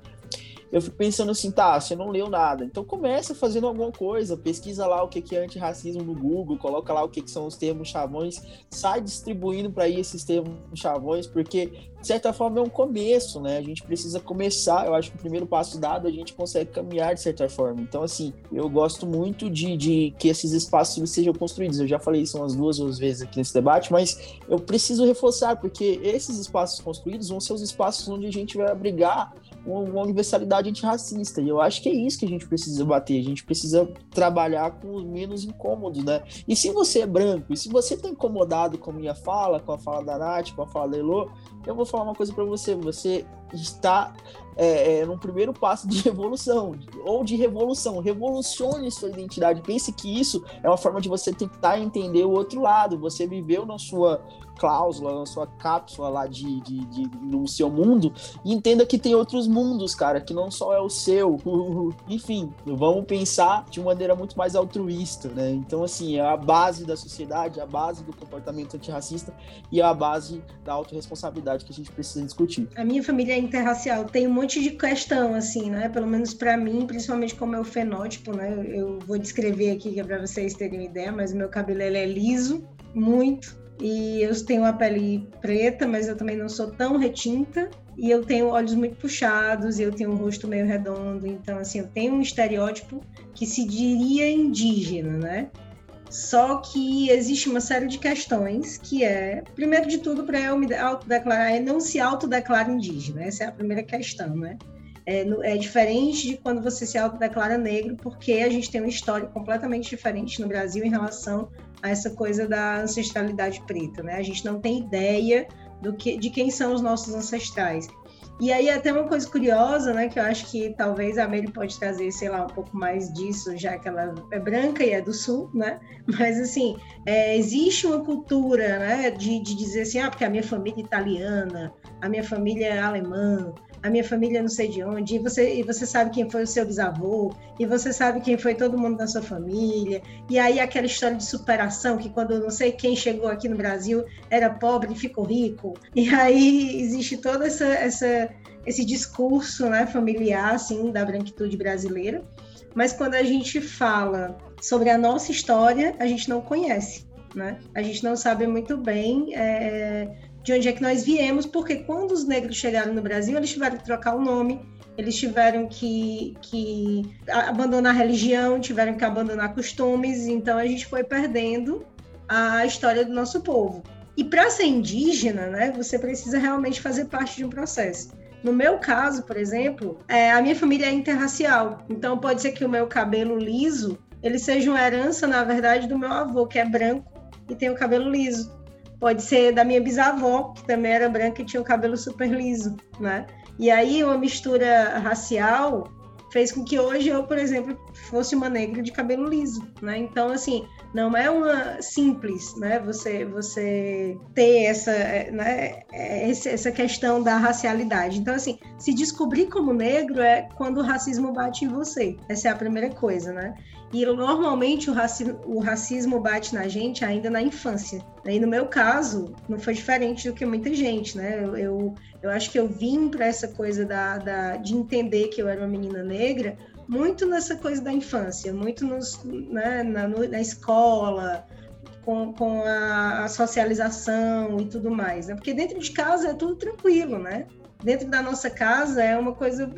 eu fico pensando assim, tá, você não leu nada. Então começa fazendo alguma coisa, pesquisa lá o que é antirracismo no Google, coloca lá o que são os termos chavões, sai distribuindo para aí esses termos chavões, porque de certa forma é um começo, né? A gente precisa começar, eu acho que o primeiro passo dado a gente consegue caminhar de certa forma. Então, assim, eu gosto muito de, de que esses espaços sejam construídos. Eu já falei isso umas duas, duas vezes aqui nesse debate, mas eu preciso reforçar, porque esses espaços construídos vão ser os espaços onde a gente vai abrigar uma universalidade antirracista. E eu acho que é isso que a gente precisa bater. A gente precisa trabalhar com os menos incômodos, né? E se você é branco, e se você tá incomodado com a minha fala, com a fala da Nath, com a fala da Elô, eu vou falar uma coisa para você. Você está é, é, num primeiro passo de evolução, ou de revolução. Revolucione sua identidade. Pense que isso é uma forma de você tentar entender o outro lado. Você viveu na sua cláusula, na sua cápsula lá de, de, de, no seu mundo, e entenda que tem outros mundos, cara, que não só é o seu. Enfim, vamos pensar de maneira muito mais altruísta, né? Então, assim, é a base da sociedade, a base do comportamento antirracista e a base da autorresponsabilidade que a gente precisa discutir. A minha família é interracial, tem um monte de questão, assim, né? Pelo menos para mim, principalmente como é o fenótipo, né? Eu vou descrever aqui é para vocês terem uma ideia, mas o meu cabelo é liso, muito e eu tenho a pele preta, mas eu também não sou tão retinta. E eu tenho olhos muito puxados, e eu tenho um rosto meio redondo. Então, assim, eu tenho um estereótipo que se diria indígena, né? Só que existe uma série de questões que é, primeiro de tudo, para eu me autodeclarar, é não se autodeclara indígena. Essa é a primeira questão, né? É, é, diferente de quando você se autodeclara negro, porque a gente tem uma história completamente diferente no Brasil em relação a essa coisa da ancestralidade preta, né? A gente não tem ideia do que, de quem são os nossos ancestrais. E aí até uma coisa curiosa, né, que eu acho que talvez a Mary pode trazer, sei lá, um pouco mais disso, já que ela é branca e é do sul, né? Mas assim, é, existe uma cultura, né, de, de dizer assim, ah, porque a minha família é italiana, a minha família é alemã, a minha família não sei de onde, e você, e você sabe quem foi o seu bisavô, e você sabe quem foi todo mundo da sua família, e aí aquela história de superação, que quando não sei quem chegou aqui no Brasil era pobre e ficou rico, e aí existe todo essa, essa, esse discurso né, familiar, assim, da branquitude brasileira, mas quando a gente fala sobre a nossa história, a gente não conhece, né? A gente não sabe muito bem é, de onde é que nós viemos, porque quando os negros chegaram no Brasil, eles tiveram que trocar o nome, eles tiveram que, que abandonar a religião, tiveram que abandonar costumes, então a gente foi perdendo a história do nosso povo. E para ser indígena, né, você precisa realmente fazer parte de um processo. No meu caso, por exemplo, é, a minha família é interracial, então pode ser que o meu cabelo liso ele seja uma herança, na verdade, do meu avô, que é branco e tem o cabelo liso pode ser da minha bisavó, que também era branca e tinha o cabelo super liso, né? E aí uma mistura racial fez com que hoje eu, por exemplo, fosse uma negra de cabelo liso, né? Então, assim, não é uma simples, né? Você, você ter essa, né? essa questão da racialidade. Então, assim, se descobrir como negro é quando o racismo bate em você. Essa é a primeira coisa, né? E normalmente o racismo, o racismo bate na gente ainda na infância. E no meu caso, não foi diferente do que muita gente, né? Eu, eu, eu acho que eu vim para essa coisa da, da, de entender que eu era uma menina negra muito nessa coisa da infância, muito nos, né, na, na escola, com, com a, a, socialização e tudo mais, né? Porque dentro de casa é tudo tranquilo, né? Dentro da nossa casa é uma coisa,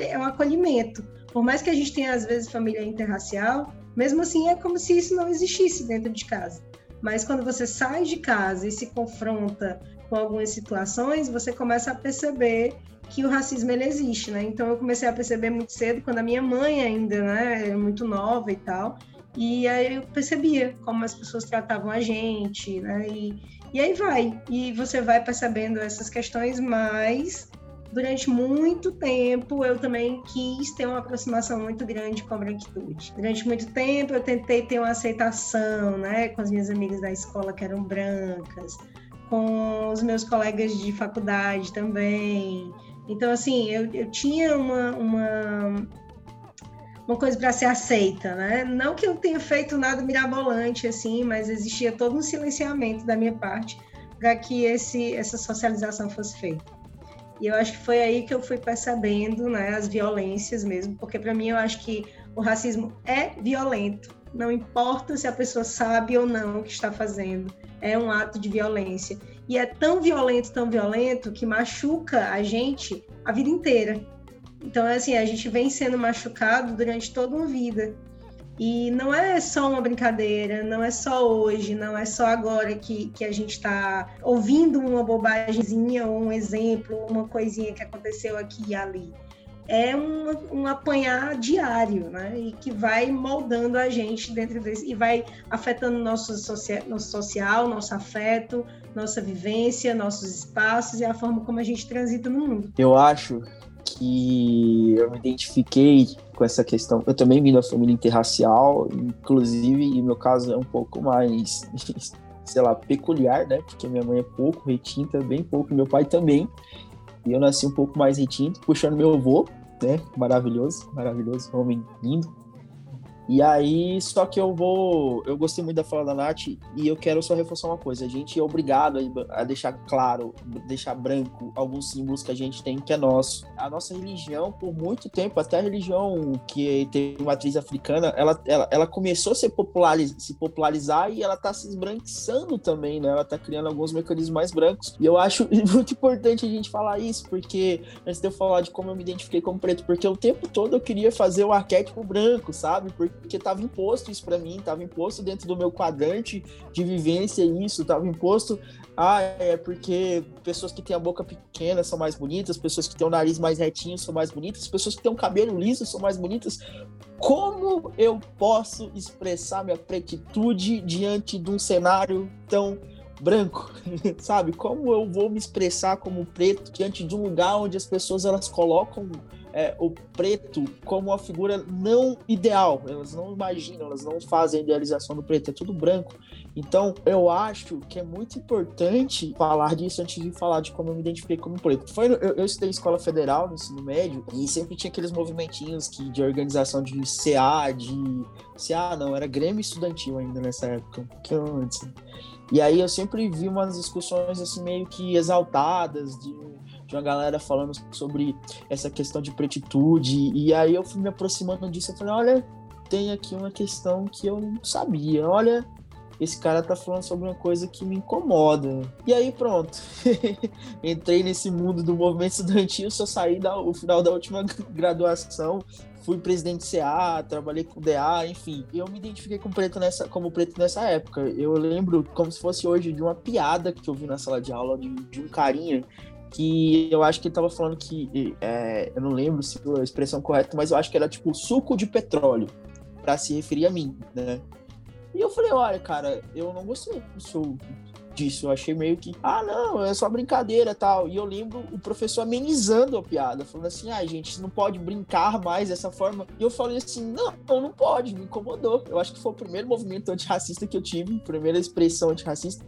é um acolhimento por mais que a gente tenha, às vezes, família interracial, mesmo assim é como se isso não existisse dentro de casa. Mas quando você sai de casa e se confronta com algumas situações, você começa a perceber que o racismo ele existe, né? Então eu comecei a perceber muito cedo quando a minha mãe ainda, né, era muito nova e tal, e aí eu percebia como as pessoas tratavam a gente, né? E, e aí vai, e você vai percebendo essas questões mais durante muito tempo eu também quis ter uma aproximação muito grande com a branquitude. Durante muito tempo eu tentei ter uma aceitação, né, com as minhas amigas da escola que eram brancas, com os meus colegas de faculdade também. Então, assim, eu, eu tinha uma, uma, uma coisa para ser aceita, né? Não que eu tenha feito nada mirabolante, assim, mas existia todo um silenciamento da minha parte para que esse, essa socialização fosse feita. E eu acho que foi aí que eu fui percebendo né, as violências mesmo, porque para mim eu acho que o racismo é violento, não importa se a pessoa sabe ou não o que está fazendo, é um ato de violência. E é tão violento, tão violento, que machuca a gente a vida inteira. Então, assim, a gente vem sendo machucado durante toda uma vida. E não é só uma brincadeira, não é só hoje, não é só agora que, que a gente está ouvindo uma bobagemzinha ou um exemplo, uma coisinha que aconteceu aqui e ali. É um, um apanhar diário, né? E que vai moldando a gente dentro desse. e vai afetando nosso, socia, nosso social, nosso afeto, nossa vivência, nossos espaços e a forma como a gente transita no mundo. Eu acho que eu me identifiquei com essa questão. Eu também vim da família interracial, inclusive, e meu caso é um pouco mais, sei lá, peculiar, né? Porque minha mãe é pouco retinta, bem pouco, meu pai também. E eu nasci um pouco mais retinto, puxando meu avô, né? Maravilhoso, maravilhoso, homem lindo. E aí, só que eu vou. Eu gostei muito da fala da Nath e eu quero só reforçar uma coisa. A gente é obrigado a deixar claro, deixar branco alguns símbolos que a gente tem que é nosso. A nossa religião, por muito tempo, até a religião que tem matriz africana, ela, ela, ela começou a se, populariz, se popularizar e ela tá se esbranquiçando também, né? Ela tá criando alguns mecanismos mais brancos. E eu acho muito importante a gente falar isso, porque antes de eu falar de como eu me identifiquei como preto, porque o tempo todo eu queria fazer o arquétipo branco, sabe? Porque porque estava imposto isso para mim, estava imposto dentro do meu quadrante de vivência isso, estava imposto, ah, é porque pessoas que têm a boca pequena são mais bonitas, pessoas que têm o nariz mais retinho são mais bonitas, pessoas que têm um cabelo liso são mais bonitas. Como eu posso expressar minha pretitude diante de um cenário tão branco, sabe? Como eu vou me expressar como preto diante de um lugar onde as pessoas elas colocam é, o preto como uma figura não ideal. Elas não imaginam, elas não fazem a idealização do preto, é tudo branco. Então, eu acho que é muito importante falar disso antes de falar de como eu me identifiquei como preto. Foi, eu, eu estudei escola federal no ensino médio e sempre tinha aqueles movimentinhos que, de organização de CA, de. CA não, era Grêmio Estudantil ainda nessa época, que antes. E aí eu sempre vi umas discussões assim meio que exaltadas de de uma galera falando sobre essa questão de pretitude, e aí eu fui me aproximando disso, eu falei, olha, tem aqui uma questão que eu não sabia, olha, esse cara tá falando sobre uma coisa que me incomoda. E aí pronto, entrei nesse mundo do movimento estudantil, só saí do final da última graduação, fui presidente CA, trabalhei com DA, enfim. Eu me identifiquei como preto nessa, como preto nessa época. Eu lembro como se fosse hoje de uma piada que eu vi na sala de aula de, de um carinha que eu acho que ele tava falando que, é, eu não lembro se a expressão correta, mas eu acho que era tipo suco de petróleo, para se referir a mim, né? E eu falei, olha, cara, eu não gostei do seu disso. Eu achei meio que, ah, não, é só brincadeira tal. E eu lembro o professor amenizando a piada, falando assim, ah, gente, não pode brincar mais dessa forma. E eu falei assim, não, não pode, me incomodou. Eu acho que foi o primeiro movimento antirracista que eu tive, primeira expressão antirracista.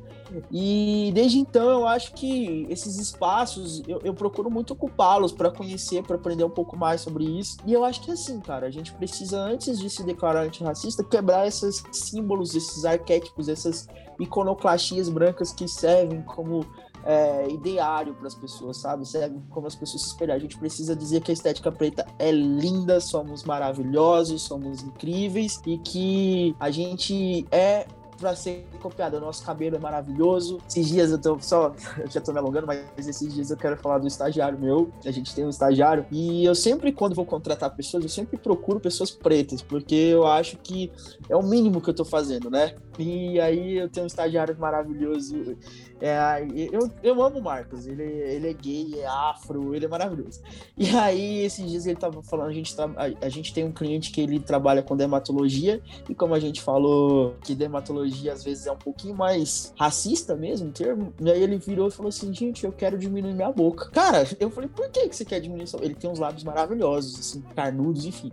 E desde então eu acho que esses espaços eu, eu procuro muito ocupá-los para conhecer, para aprender um pouco mais sobre isso. E eu acho que assim, cara, a gente precisa, antes de se declarar antirracista, quebrar esses símbolos, esses arquétipos, essas iconoclastias brancas que servem como é, ideário para as pessoas, sabe? Serve como as pessoas se espelhar. A gente precisa dizer que a estética preta é linda, somos maravilhosos, somos incríveis e que a gente é para ser copiado. O nosso cabelo é maravilhoso. Esses dias eu tô só, eu já tô me alongando, mas esses dias eu quero falar do estagiário meu. A gente tem um estagiário e eu sempre, quando vou contratar pessoas, eu sempre procuro pessoas pretas, porque eu acho que é o mínimo que eu tô fazendo, né? E aí eu tenho um estagiário maravilhoso. É, eu, eu amo o Marcos, ele, ele é gay, é afro, ele é maravilhoso. E aí, esses dias ele tava falando, a gente, a, a gente tem um cliente que ele trabalha com dermatologia, e como a gente falou que dermatologia às vezes é um pouquinho mais racista mesmo, termo, e aí ele virou e falou assim, gente, eu quero diminuir minha boca. Cara, eu falei, por que, que você quer diminuir sua Ele tem uns lábios maravilhosos, assim, carnudos, enfim.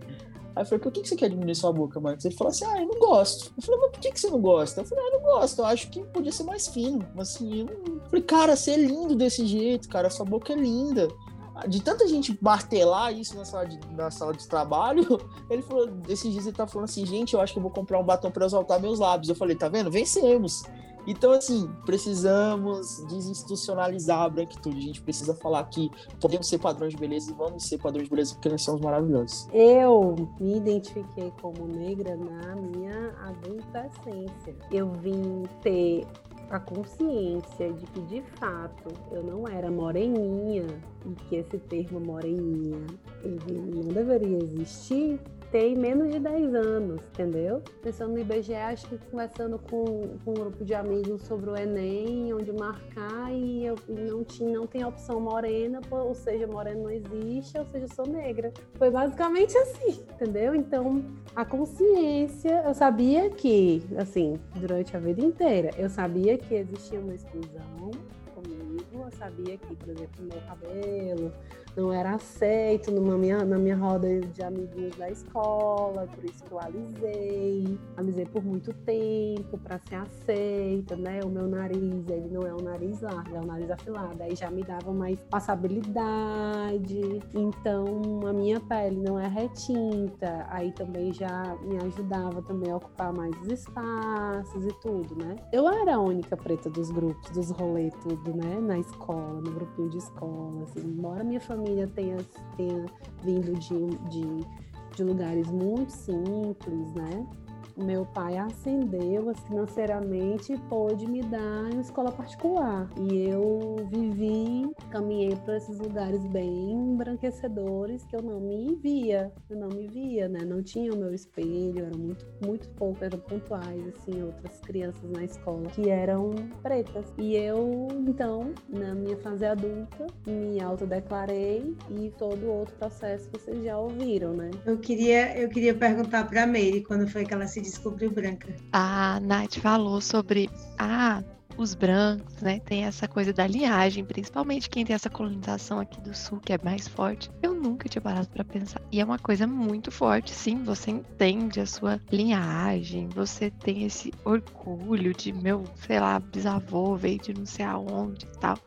Aí eu falei, por que, que você quer diminuir sua boca, Marcos? Ele falou assim, ah, eu não gosto. Eu falei, mas por que, que você não gosta? Eu falei, ah, eu não gosto, eu acho que podia ser mais fino. Assim, eu não... falei, cara, você é lindo desse jeito, cara, sua boca é linda. De tanta gente martelar isso na sala de, na sala de trabalho, ele falou, esses dias ele tá falando assim, gente, eu acho que eu vou comprar um batom para exaltar meus lábios. Eu falei, tá vendo? Vencemos. Então, assim, precisamos desinstitucionalizar a branquitude. A gente precisa falar que podemos ser padrões de beleza e vamos ser padrões de beleza porque nós somos maravilhosos. Eu me identifiquei como negra na minha adolescência. Eu vim ter a consciência de que de fato eu não era moreninha e que esse termo moreninha ele não deveria existir tem menos de 10 anos, entendeu? Pensando no IBGE, acho que conversando com, com um grupo de amigos sobre o Enem, onde marcar, e eu não, tinha, não tem opção morena, ou seja, morena não existe, ou seja, sou negra. Foi basicamente assim, entendeu? Então, a consciência, eu sabia que, assim, durante a vida inteira, eu sabia que existia uma exclusão comigo, eu sabia que, por exemplo, meu cabelo não era aceito numa minha, na minha roda de amiguinhos da escola, por isso que eu alisei. Alisei por muito tempo para ser aceita, né? O meu nariz, ele não é um nariz largo, é um nariz afilado. Aí já me dava mais passabilidade. Então, a minha pele não é retinta. Aí também já me ajudava também a ocupar mais os espaços e tudo, né? Eu era a única preta dos grupos, dos rolês, tudo, né? Na escola, no grupinho de escola, assim. Embora minha família família tenha, tenha vindo de, de, de lugares muito simples, né? Meu pai ascendeu assim, financeiramente e pôde me dar uma escola particular. E eu vivi, caminhei para esses lugares bem embranquecedores que eu não me via, eu não me via, né? Não tinha o meu espelho, eram muito, muito pouco, eram pontuais, assim, outras crianças na escola que eram pretas. E eu, então, na minha fase adulta, me autodeclarei e todo outro processo vocês já ouviram, né? Eu queria, eu queria perguntar para a Meire quando foi que ela se descobriu branca. A Nath falou sobre ah, os brancos, né? Tem essa coisa da linhagem, principalmente quem tem essa colonização aqui do sul que é mais forte. Eu nunca tinha parado para pensar. E é uma coisa muito forte, sim. Você entende a sua linhagem, você tem esse orgulho de meu, sei lá, bisavô veio de não sei aonde e tal.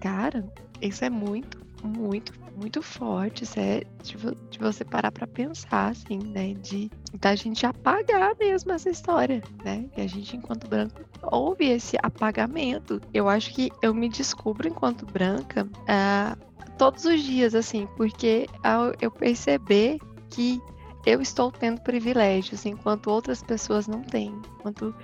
Cara, isso é muito, muito muito forte, isso é de, de você parar para pensar, assim, né? De da gente apagar mesmo essa história, né? Que a gente, enquanto branco, houve esse apagamento. Eu acho que eu me descubro enquanto branca uh, todos os dias, assim, porque ao eu perceber que eu estou tendo privilégios enquanto outras pessoas não têm. Enquanto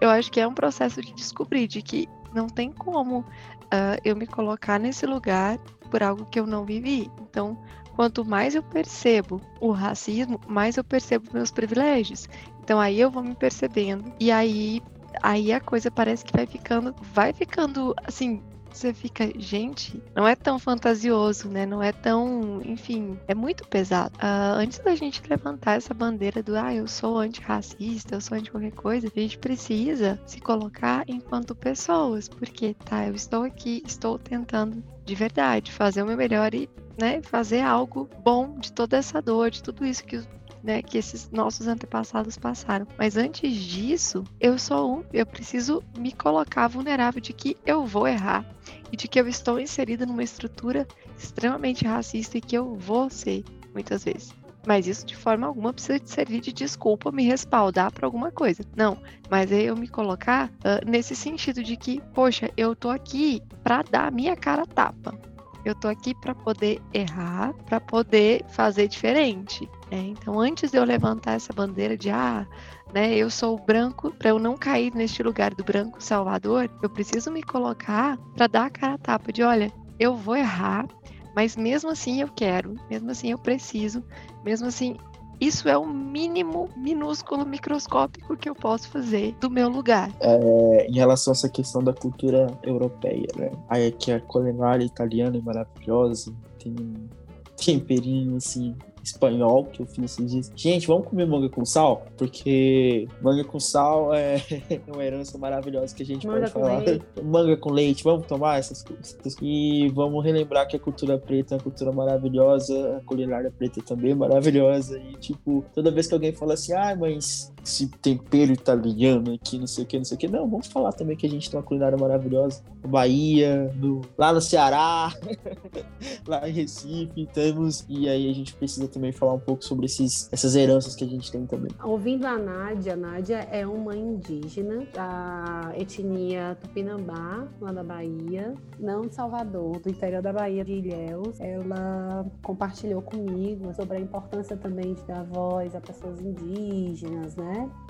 eu acho que é um processo de descobrir de que não tem como uh, eu me colocar nesse lugar por algo que eu não vivi. Então, quanto mais eu percebo o racismo, mais eu percebo meus privilégios. Então aí eu vou me percebendo e aí aí a coisa parece que vai ficando, vai ficando assim você fica, gente, não é tão fantasioso, né? Não é tão, enfim, é muito pesado. Uh, antes da gente levantar essa bandeira do, ah, eu sou antirracista, eu sou anti qualquer coisa, a gente precisa se colocar enquanto pessoas, porque, tá, eu estou aqui, estou tentando de verdade fazer o meu melhor e, né, fazer algo bom de toda essa dor, de tudo isso que né, que esses nossos antepassados passaram. Mas antes disso, eu sou um, eu preciso me colocar vulnerável de que eu vou errar e de que eu estou inserida numa estrutura extremamente racista e que eu vou ser muitas vezes. Mas isso de forma alguma precisa servir de desculpa, me respaldar para alguma coisa. Não, mas é eu me colocar uh, nesse sentido de que, poxa, eu tô aqui para dar minha cara tapa. Eu tô aqui para poder errar, para poder fazer diferente. Né? Então, antes de eu levantar essa bandeira de ah, né, eu sou branco, para eu não cair neste lugar do branco salvador, eu preciso me colocar para dar a cara a tapa de olha, eu vou errar, mas mesmo assim eu quero, mesmo assim eu preciso, mesmo assim isso é o mínimo minúsculo microscópico que eu posso fazer do meu lugar. É, em relação a essa questão da cultura europeia, né? Aí que a culinária italiana é maravilhosa, tem temperinho assim espanhol que eu fiz esses dias. Gente, vamos comer manga com sal? Porque manga com sal é uma herança maravilhosa que a gente manga pode falar. Leite. Manga com leite, vamos tomar essas coisas. E vamos relembrar que a cultura preta é uma cultura maravilhosa, a culinária preta também é maravilhosa. E, tipo, toda vez que alguém fala assim, ah, mas esse tempero italiano aqui, não sei o que, não sei o que. Não, vamos falar também que a gente tem uma culinária maravilhosa. Bahia, no, lá no Ceará, lá em Recife, temos. E aí a gente precisa também falar um pouco sobre esses, essas heranças que a gente tem também. Ouvindo a Nádia, a Nádia é uma indígena da etnia Tupinambá, lá da Bahia, não de Salvador, do interior da Bahia de Ilhéus. Ela compartilhou comigo sobre a importância também de dar voz a pessoas indígenas, né? günler.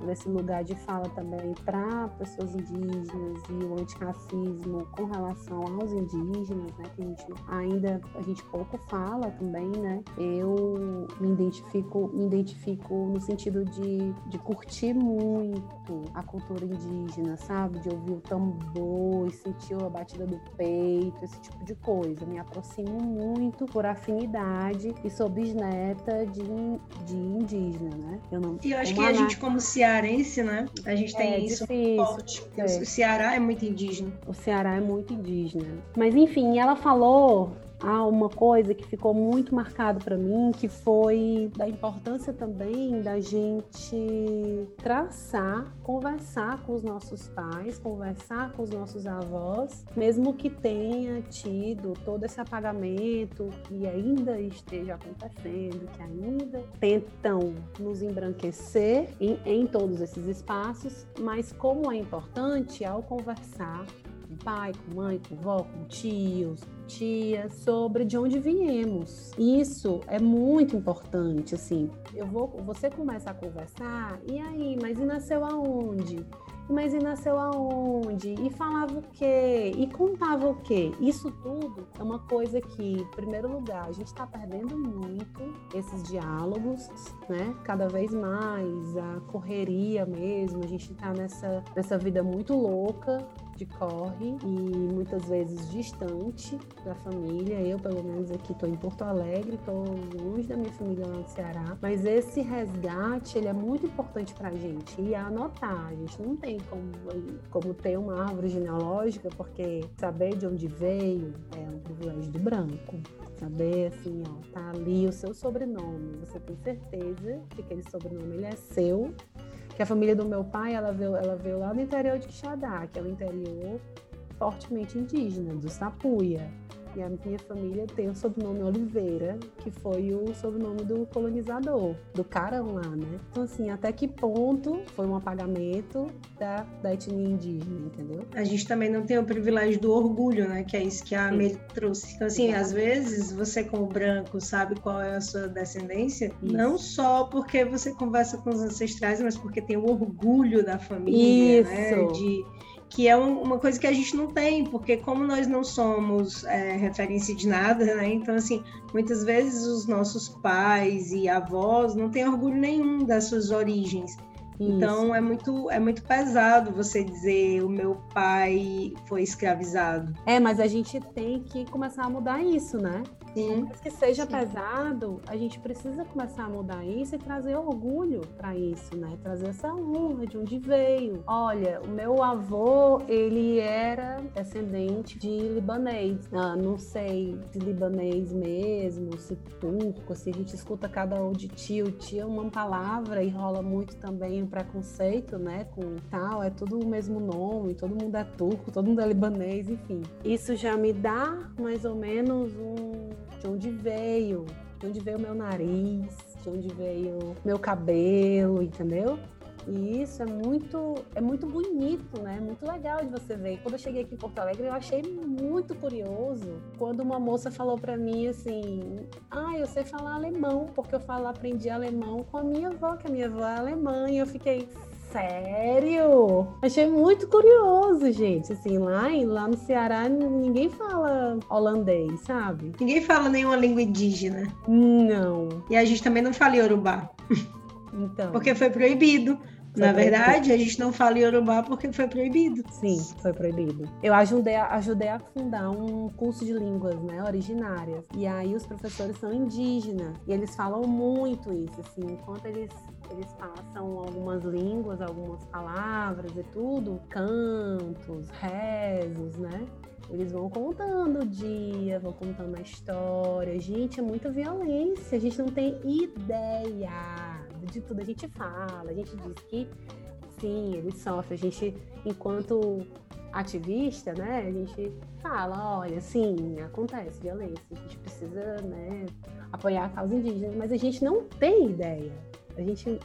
Nesse lugar de fala também para pessoas indígenas e o antirracismo com relação aos indígenas, né? Que a gente ainda a gente pouco fala também, né? Eu me identifico, me identifico no sentido de, de curtir muito a cultura indígena, sabe? De ouvir o tambor e sentir a batida do peito, esse tipo de coisa. Me aproximo muito por afinidade e sou bisneta de, de indígena, né? Eu não, e eu acho que a gente, como se cearense, né? A gente tem é, isso difícil, forte. É. O Ceará é muito indígena. O Ceará é muito indígena. Mas enfim, ela falou há uma coisa que ficou muito marcado para mim, que foi da importância também da gente traçar, conversar com os nossos pais, conversar com os nossos avós, mesmo que tenha tido todo esse apagamento e ainda esteja acontecendo, que ainda tentam nos embranquecer em, em todos esses espaços, mas como é importante ao conversar pai, com mãe, com vó, com tios, tia, sobre de onde viemos. Isso é muito importante, assim. Eu vou, você começa a conversar, e aí, mas e nasceu aonde? Mas e nasceu aonde? E falava o quê? E contava o quê? Isso tudo é uma coisa que, em primeiro lugar, a gente está perdendo muito esses diálogos, né? Cada vez mais, a correria mesmo, a gente está nessa, nessa vida muito louca de corre e muitas vezes distante da família. Eu, pelo menos, aqui estou em Porto Alegre, estou longe da minha família lá no Ceará. Mas esse resgate, ele é muito importante para a gente e anotar. A gente não tem como, como ter uma árvore genealógica, porque saber de onde veio é um privilégio do branco saber assim, ó, tá ali o seu sobrenome, você tem certeza que aquele sobrenome ele é seu que a família do meu pai, ela veio, ela veio lá no interior de Quixadá, que é o interior fortemente indígena, do Sapuia. E a minha família tem o sobrenome Oliveira, que foi o sobrenome do colonizador, do Carão lá, né? Então, assim, até que ponto foi um apagamento da, da etnia indígena, entendeu? A gente também não tem o privilégio do orgulho, né? Que é isso que a Amelie trouxe. Então, assim, às vezes você, como branco, sabe qual é a sua descendência, isso. não só porque você conversa com os ancestrais, mas porque tem o orgulho da família, né? isso. né? De que é uma coisa que a gente não tem, porque como nós não somos é, referência de nada, né? Então, assim, muitas vezes os nossos pais e avós não têm orgulho nenhum das suas origens. Então é muito, é muito pesado você dizer o meu pai foi escravizado. É, mas a gente tem que começar a mudar isso, né? Sim. Mas que seja Sim. pesado, a gente precisa começar a mudar isso e trazer orgulho para isso, né? Trazer essa honra de onde veio. Olha, o meu avô, ele era descendente de libanês. Ah, não sei se libanês mesmo, se turco, se a gente escuta cada um de tio, tio é uma palavra e rola muito também o preconceito, né? Com tal, é tudo o mesmo nome, todo mundo é turco, todo mundo é libanês, enfim. Isso já me dá mais ou menos um de onde veio, de onde veio meu nariz, de onde veio meu cabelo, entendeu? E isso é muito, é muito bonito, né? Muito legal de você ver. Quando eu cheguei aqui em Porto Alegre, eu achei muito curioso quando uma moça falou para mim assim: "Ah, eu sei falar alemão, porque eu falo, aprendi alemão com a minha avó, que a minha avó é alemã". E eu fiquei Sério? Achei muito curioso, gente. Assim, lá, em- lá no Ceará ninguém fala holandês, sabe? Ninguém fala nenhuma língua indígena. Não. E a gente também não fala Yorubá, Então. porque foi proibido. Na verdade, a gente não fala Yorubá porque foi proibido. Sim, foi proibido. Eu ajudei a, ajudei a fundar um curso de línguas, né, originárias. E aí os professores são indígenas e eles falam muito isso, assim, enquanto eles eles passam algumas línguas, algumas palavras e tudo, cantos, rezos, né? Eles vão contando o dia, vão contando a história. Gente, é muita violência. A gente não tem ideia de tudo. A gente fala, a gente diz que sim, eles sofrem. A gente, enquanto ativista, né, a gente fala, olha, sim, acontece violência, a gente precisa, né, apoiar a causa indígena, mas a gente não tem ideia. A gente,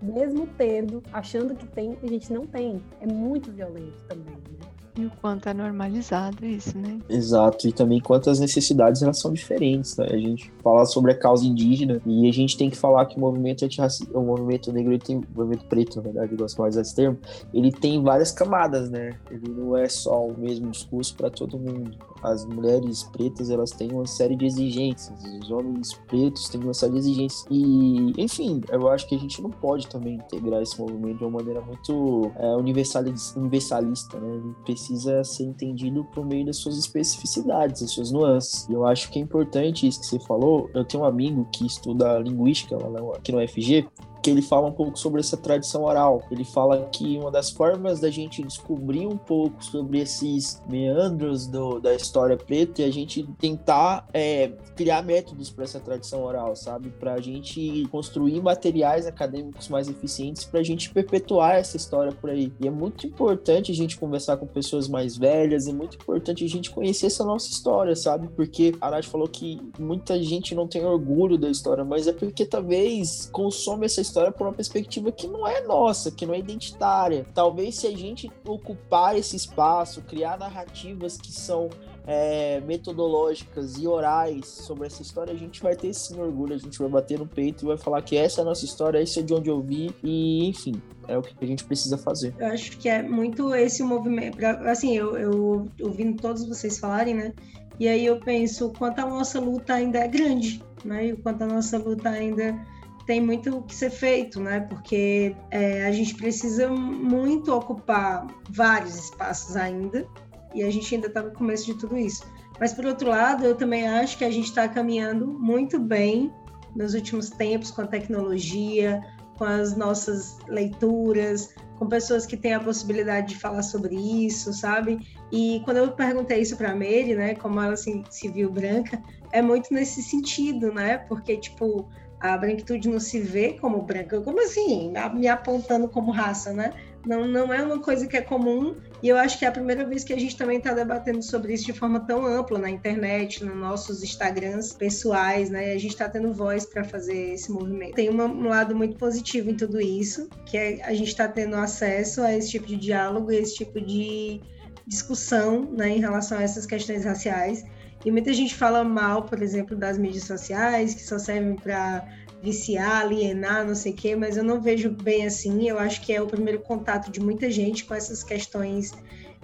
mesmo tendo, achando que tem, a gente não tem. É muito violento também, né? E o quanto é normalizado isso, né? Exato, e também quantas necessidades elas são diferentes. Né? A gente fala sobre a causa indígena e a gente tem que falar que o movimento antirracista, o movimento negro, tem, o movimento preto, na verdade, eu gosto mais desse termo, ele tem várias camadas, né? Ele não é só o mesmo discurso para todo mundo. As mulheres pretas, elas têm uma série de exigências, os homens pretos têm uma série de exigências. E, enfim, eu acho que a gente não pode também integrar esse movimento de uma maneira muito é, universalis- universalista, né? Ele precisa ser entendido por meio das suas especificidades, das suas nuances. E eu acho que é importante isso que você falou. Eu tenho um amigo que estuda linguística lá no- aqui no FG, que ele fala um pouco sobre essa tradição oral. Ele fala que uma das formas da gente descobrir um pouco sobre esses meandros do- da história preta é a gente tentar é, criar métodos para essa tradição oral, sabe? Para a gente construir materiais acadêmicos mais eficientes para a gente perpetuar essa história por aí. E é muito importante a gente conversar com pessoas mais velhas, é muito importante a gente conhecer essa nossa história, sabe? Porque a Nath falou que muita gente não tem orgulho da história, mas é porque talvez consome essa história por uma perspectiva que não é nossa, que não é identitária. Talvez se a gente ocupar esse espaço, criar narrativas que são é, metodológicas e orais sobre essa história, a gente vai ter sim orgulho, a gente vai bater no peito e vai falar que essa é a nossa história, isso é de onde eu vi, e enfim, é o que a gente precisa fazer. Eu acho que é muito esse movimento. Assim, eu, eu ouvindo todos vocês falarem, né? E aí eu penso o quanto a nossa luta ainda é grande, né? E o quanto a nossa luta ainda tem muito o que ser feito, né? Porque é, a gente precisa muito ocupar vários espaços ainda, e a gente ainda está no começo de tudo isso. Mas, por outro lado, eu também acho que a gente está caminhando muito bem nos últimos tempos com a tecnologia, com as nossas leituras, com pessoas que têm a possibilidade de falar sobre isso, sabe? E quando eu perguntei isso para a Mary, né, como ela se, se viu branca, é muito nesse sentido, né? Porque, tipo, a branquitude não se vê como branca. Como assim? Me apontando como raça, né? Não, não é uma coisa que é comum e eu acho que é a primeira vez que a gente também está debatendo sobre isso de forma tão ampla na internet, nos nossos Instagrams pessoais, né? A gente está tendo voz para fazer esse movimento. Tem uma, um lado muito positivo em tudo isso, que é a gente está tendo acesso a esse tipo de diálogo, esse tipo de discussão, né, em relação a essas questões raciais. E muita gente fala mal, por exemplo, das mídias sociais, que só servem para viciar, alienar, não sei o quê, mas eu não vejo bem assim. Eu acho que é o primeiro contato de muita gente com essas questões,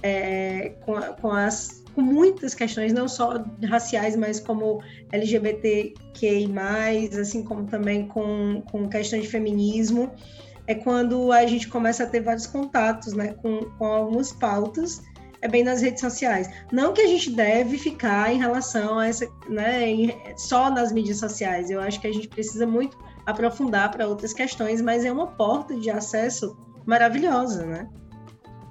é, com, com as com muitas questões, não só raciais, mas como LGBTQI+, assim como também com, com questões de feminismo. é quando a gente começa a ter vários contatos né, com, com algumas pautas é bem nas redes sociais. Não que a gente deve ficar em relação a essa, né, só nas mídias sociais. Eu acho que a gente precisa muito aprofundar para outras questões, mas é uma porta de acesso maravilhosa, né?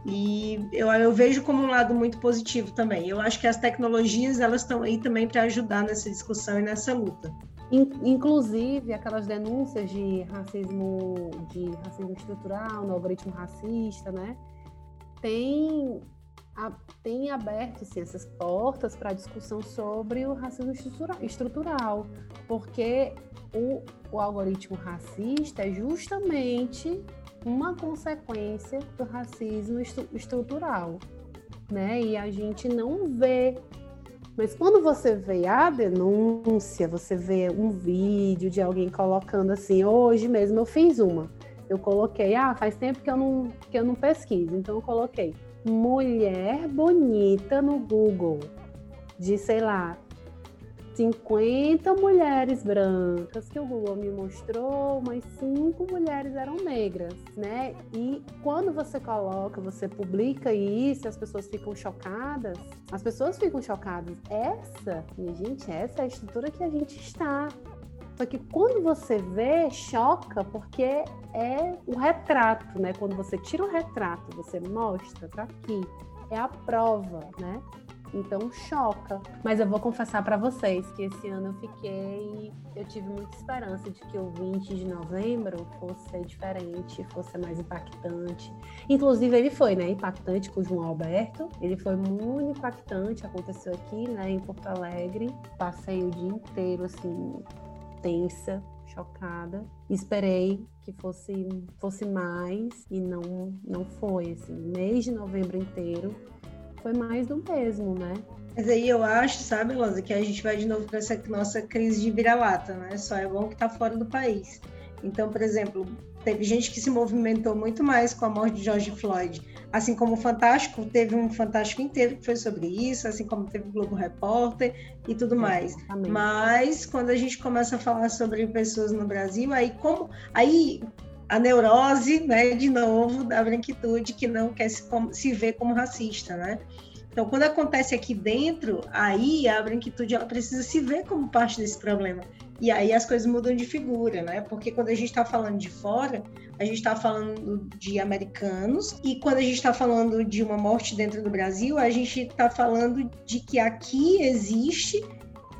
E eu, eu vejo como um lado muito positivo também. Eu acho que as tecnologias elas estão aí também para ajudar nessa discussão e nessa luta. Inclusive aquelas denúncias de racismo, de racismo estrutural, no algoritmo racista, né? Tem a, tem aberto assim, essas portas para discussão sobre o racismo estrutural, porque o, o algoritmo racista é justamente uma consequência do racismo estru estrutural, né? E a gente não vê. Mas quando você vê a denúncia, você vê um vídeo de alguém colocando assim, hoje mesmo eu fiz uma. Eu coloquei, ah, faz tempo que eu não, que eu não pesquiso, então eu coloquei mulher bonita no Google, de sei lá, 50 mulheres brancas que o Google me mostrou, mas cinco mulheres eram negras, né? E quando você coloca, você publica isso, as pessoas ficam chocadas. As pessoas ficam chocadas. Essa, minha gente, essa é a estrutura que a gente está. Só que quando você vê, choca, porque é o retrato, né? Quando você tira o retrato, você mostra, tá aqui. É a prova, né? Então choca. Mas eu vou confessar para vocês que esse ano eu fiquei, eu tive muita esperança de que o 20 de novembro fosse diferente, fosse mais impactante. Inclusive ele foi, né, impactante com o João Alberto. Ele foi muito impactante, aconteceu aqui, né, em Porto Alegre. Passei o dia inteiro assim tensa, chocada. Esperei que fosse fosse mais e não não foi assim. Mês de novembro inteiro foi mais do mesmo, né? Mas aí eu acho, sabe, Losa, que a gente vai de novo para essa nossa crise de vira-lata, né? Só é bom que está fora do país. Então, por exemplo, teve gente que se movimentou muito mais com a morte de George Floyd. Assim como o Fantástico, teve um Fantástico inteiro que foi sobre isso, assim como teve o Globo Repórter e tudo mais. Exatamente. Mas quando a gente começa a falar sobre pessoas no Brasil, aí como aí a neurose, né, de novo, da branquitude que não quer se, se ver como racista, né? Então, quando acontece aqui dentro, aí a branquitude ela precisa se ver como parte desse problema. E aí as coisas mudam de figura, né? Porque quando a gente está falando de fora, a gente está falando de americanos, e quando a gente está falando de uma morte dentro do Brasil, a gente está falando de que aqui existe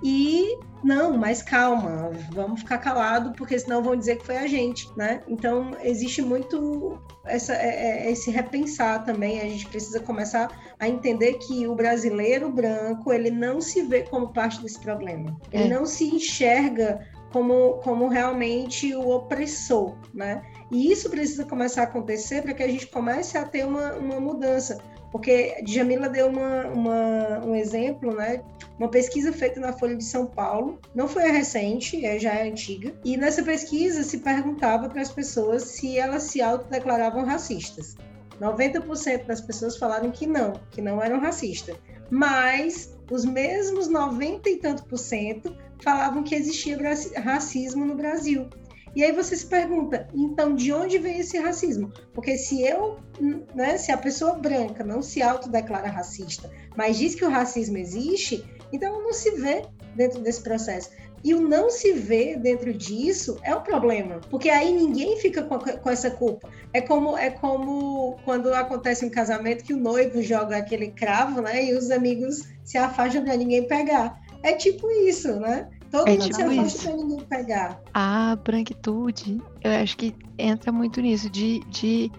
e não, mas calma, vamos ficar calado, porque senão vão dizer que foi a gente, né? Então, existe muito essa, é, é, esse repensar também, a gente precisa começar a entender que o brasileiro branco, ele não se vê como parte desse problema, ele é. não se enxerga como, como realmente o opressor, né? E isso precisa começar a acontecer para que a gente comece a ter uma, uma mudança. Porque Jamila deu uma, uma, um exemplo, né? Uma pesquisa feita na Folha de São Paulo, não foi recente, é, já é antiga, e nessa pesquisa se perguntava para as pessoas se elas se autodeclaravam racistas. 90% das pessoas falaram que não, que não eram racistas. Mas os mesmos 90 e tanto por cento falavam que existia racismo no Brasil. E aí você se pergunta, então de onde vem esse racismo? Porque se eu, né, se a pessoa branca não se autodeclara racista, mas diz que o racismo existe, então não se vê dentro desse processo. E o não se ver dentro disso é o problema, porque aí ninguém fica com, com, essa culpa. É como é como quando acontece um casamento que o noivo joga aquele cravo, né? E os amigos se afastam para ninguém pegar. É tipo isso, né? Todo é mundo tipo se afasta para ninguém pegar. A branquitude, eu acho que entra muito nisso de, de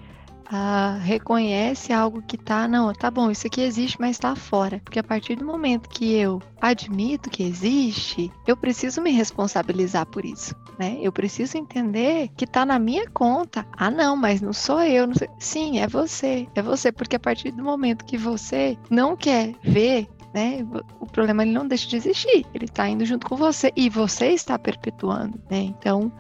uh, reconhece algo que tá, não, tá bom, isso aqui existe, mas tá fora. Porque a partir do momento que eu admito que existe, eu preciso me responsabilizar por isso, né? Eu preciso entender que tá na minha conta. Ah, não, mas não sou eu. Não. Sim, é você. É você, porque a partir do momento que você não quer ver né? O problema ele não deixa de existir, ele está indo junto com você e você está perpetuando, né? Então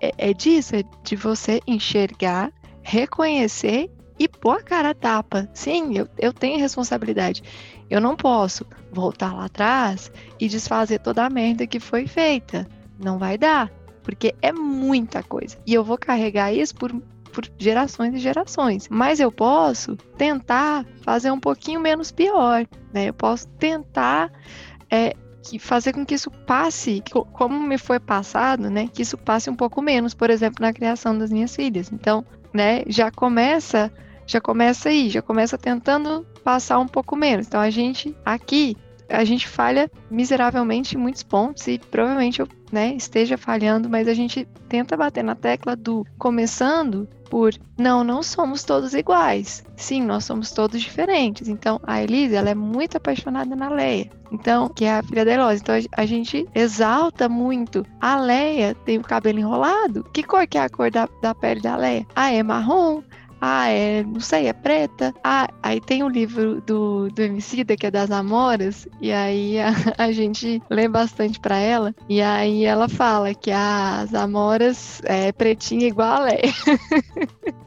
é, é disso, é de você enxergar reconhecer e pôr a cara a tapa. Sim, eu, eu tenho responsabilidade. Eu não posso voltar lá atrás e desfazer toda a merda que foi feita. Não vai dar, porque é muita coisa. E eu vou carregar isso por por gerações e gerações. Mas eu posso tentar fazer um pouquinho menos pior, né? Eu posso tentar é, fazer com que isso passe, como me foi passado, né? Que isso passe um pouco menos, por exemplo, na criação das minhas filhas. Então, né? Já começa, já começa aí, já começa tentando passar um pouco menos. Então a gente aqui a gente falha miseravelmente em muitos pontos e provavelmente eu né, esteja falhando, mas a gente tenta bater na tecla do começando por não, não somos todos iguais. Sim, nós somos todos diferentes. Então, a Elise, ela é muito apaixonada na Leia. Então, que é a filha da Eloise. Então, a gente exalta muito. A Leia tem o cabelo enrolado. Que cor que é a cor da, da pele da Leia? Ah, é marrom. Ah, é, não sei, é preta. Ah, aí tem o livro do, do Emicida, que é das Amoras, e aí a, a gente lê bastante para ela, e aí ela fala que as Amoras é pretinha igual a Leia.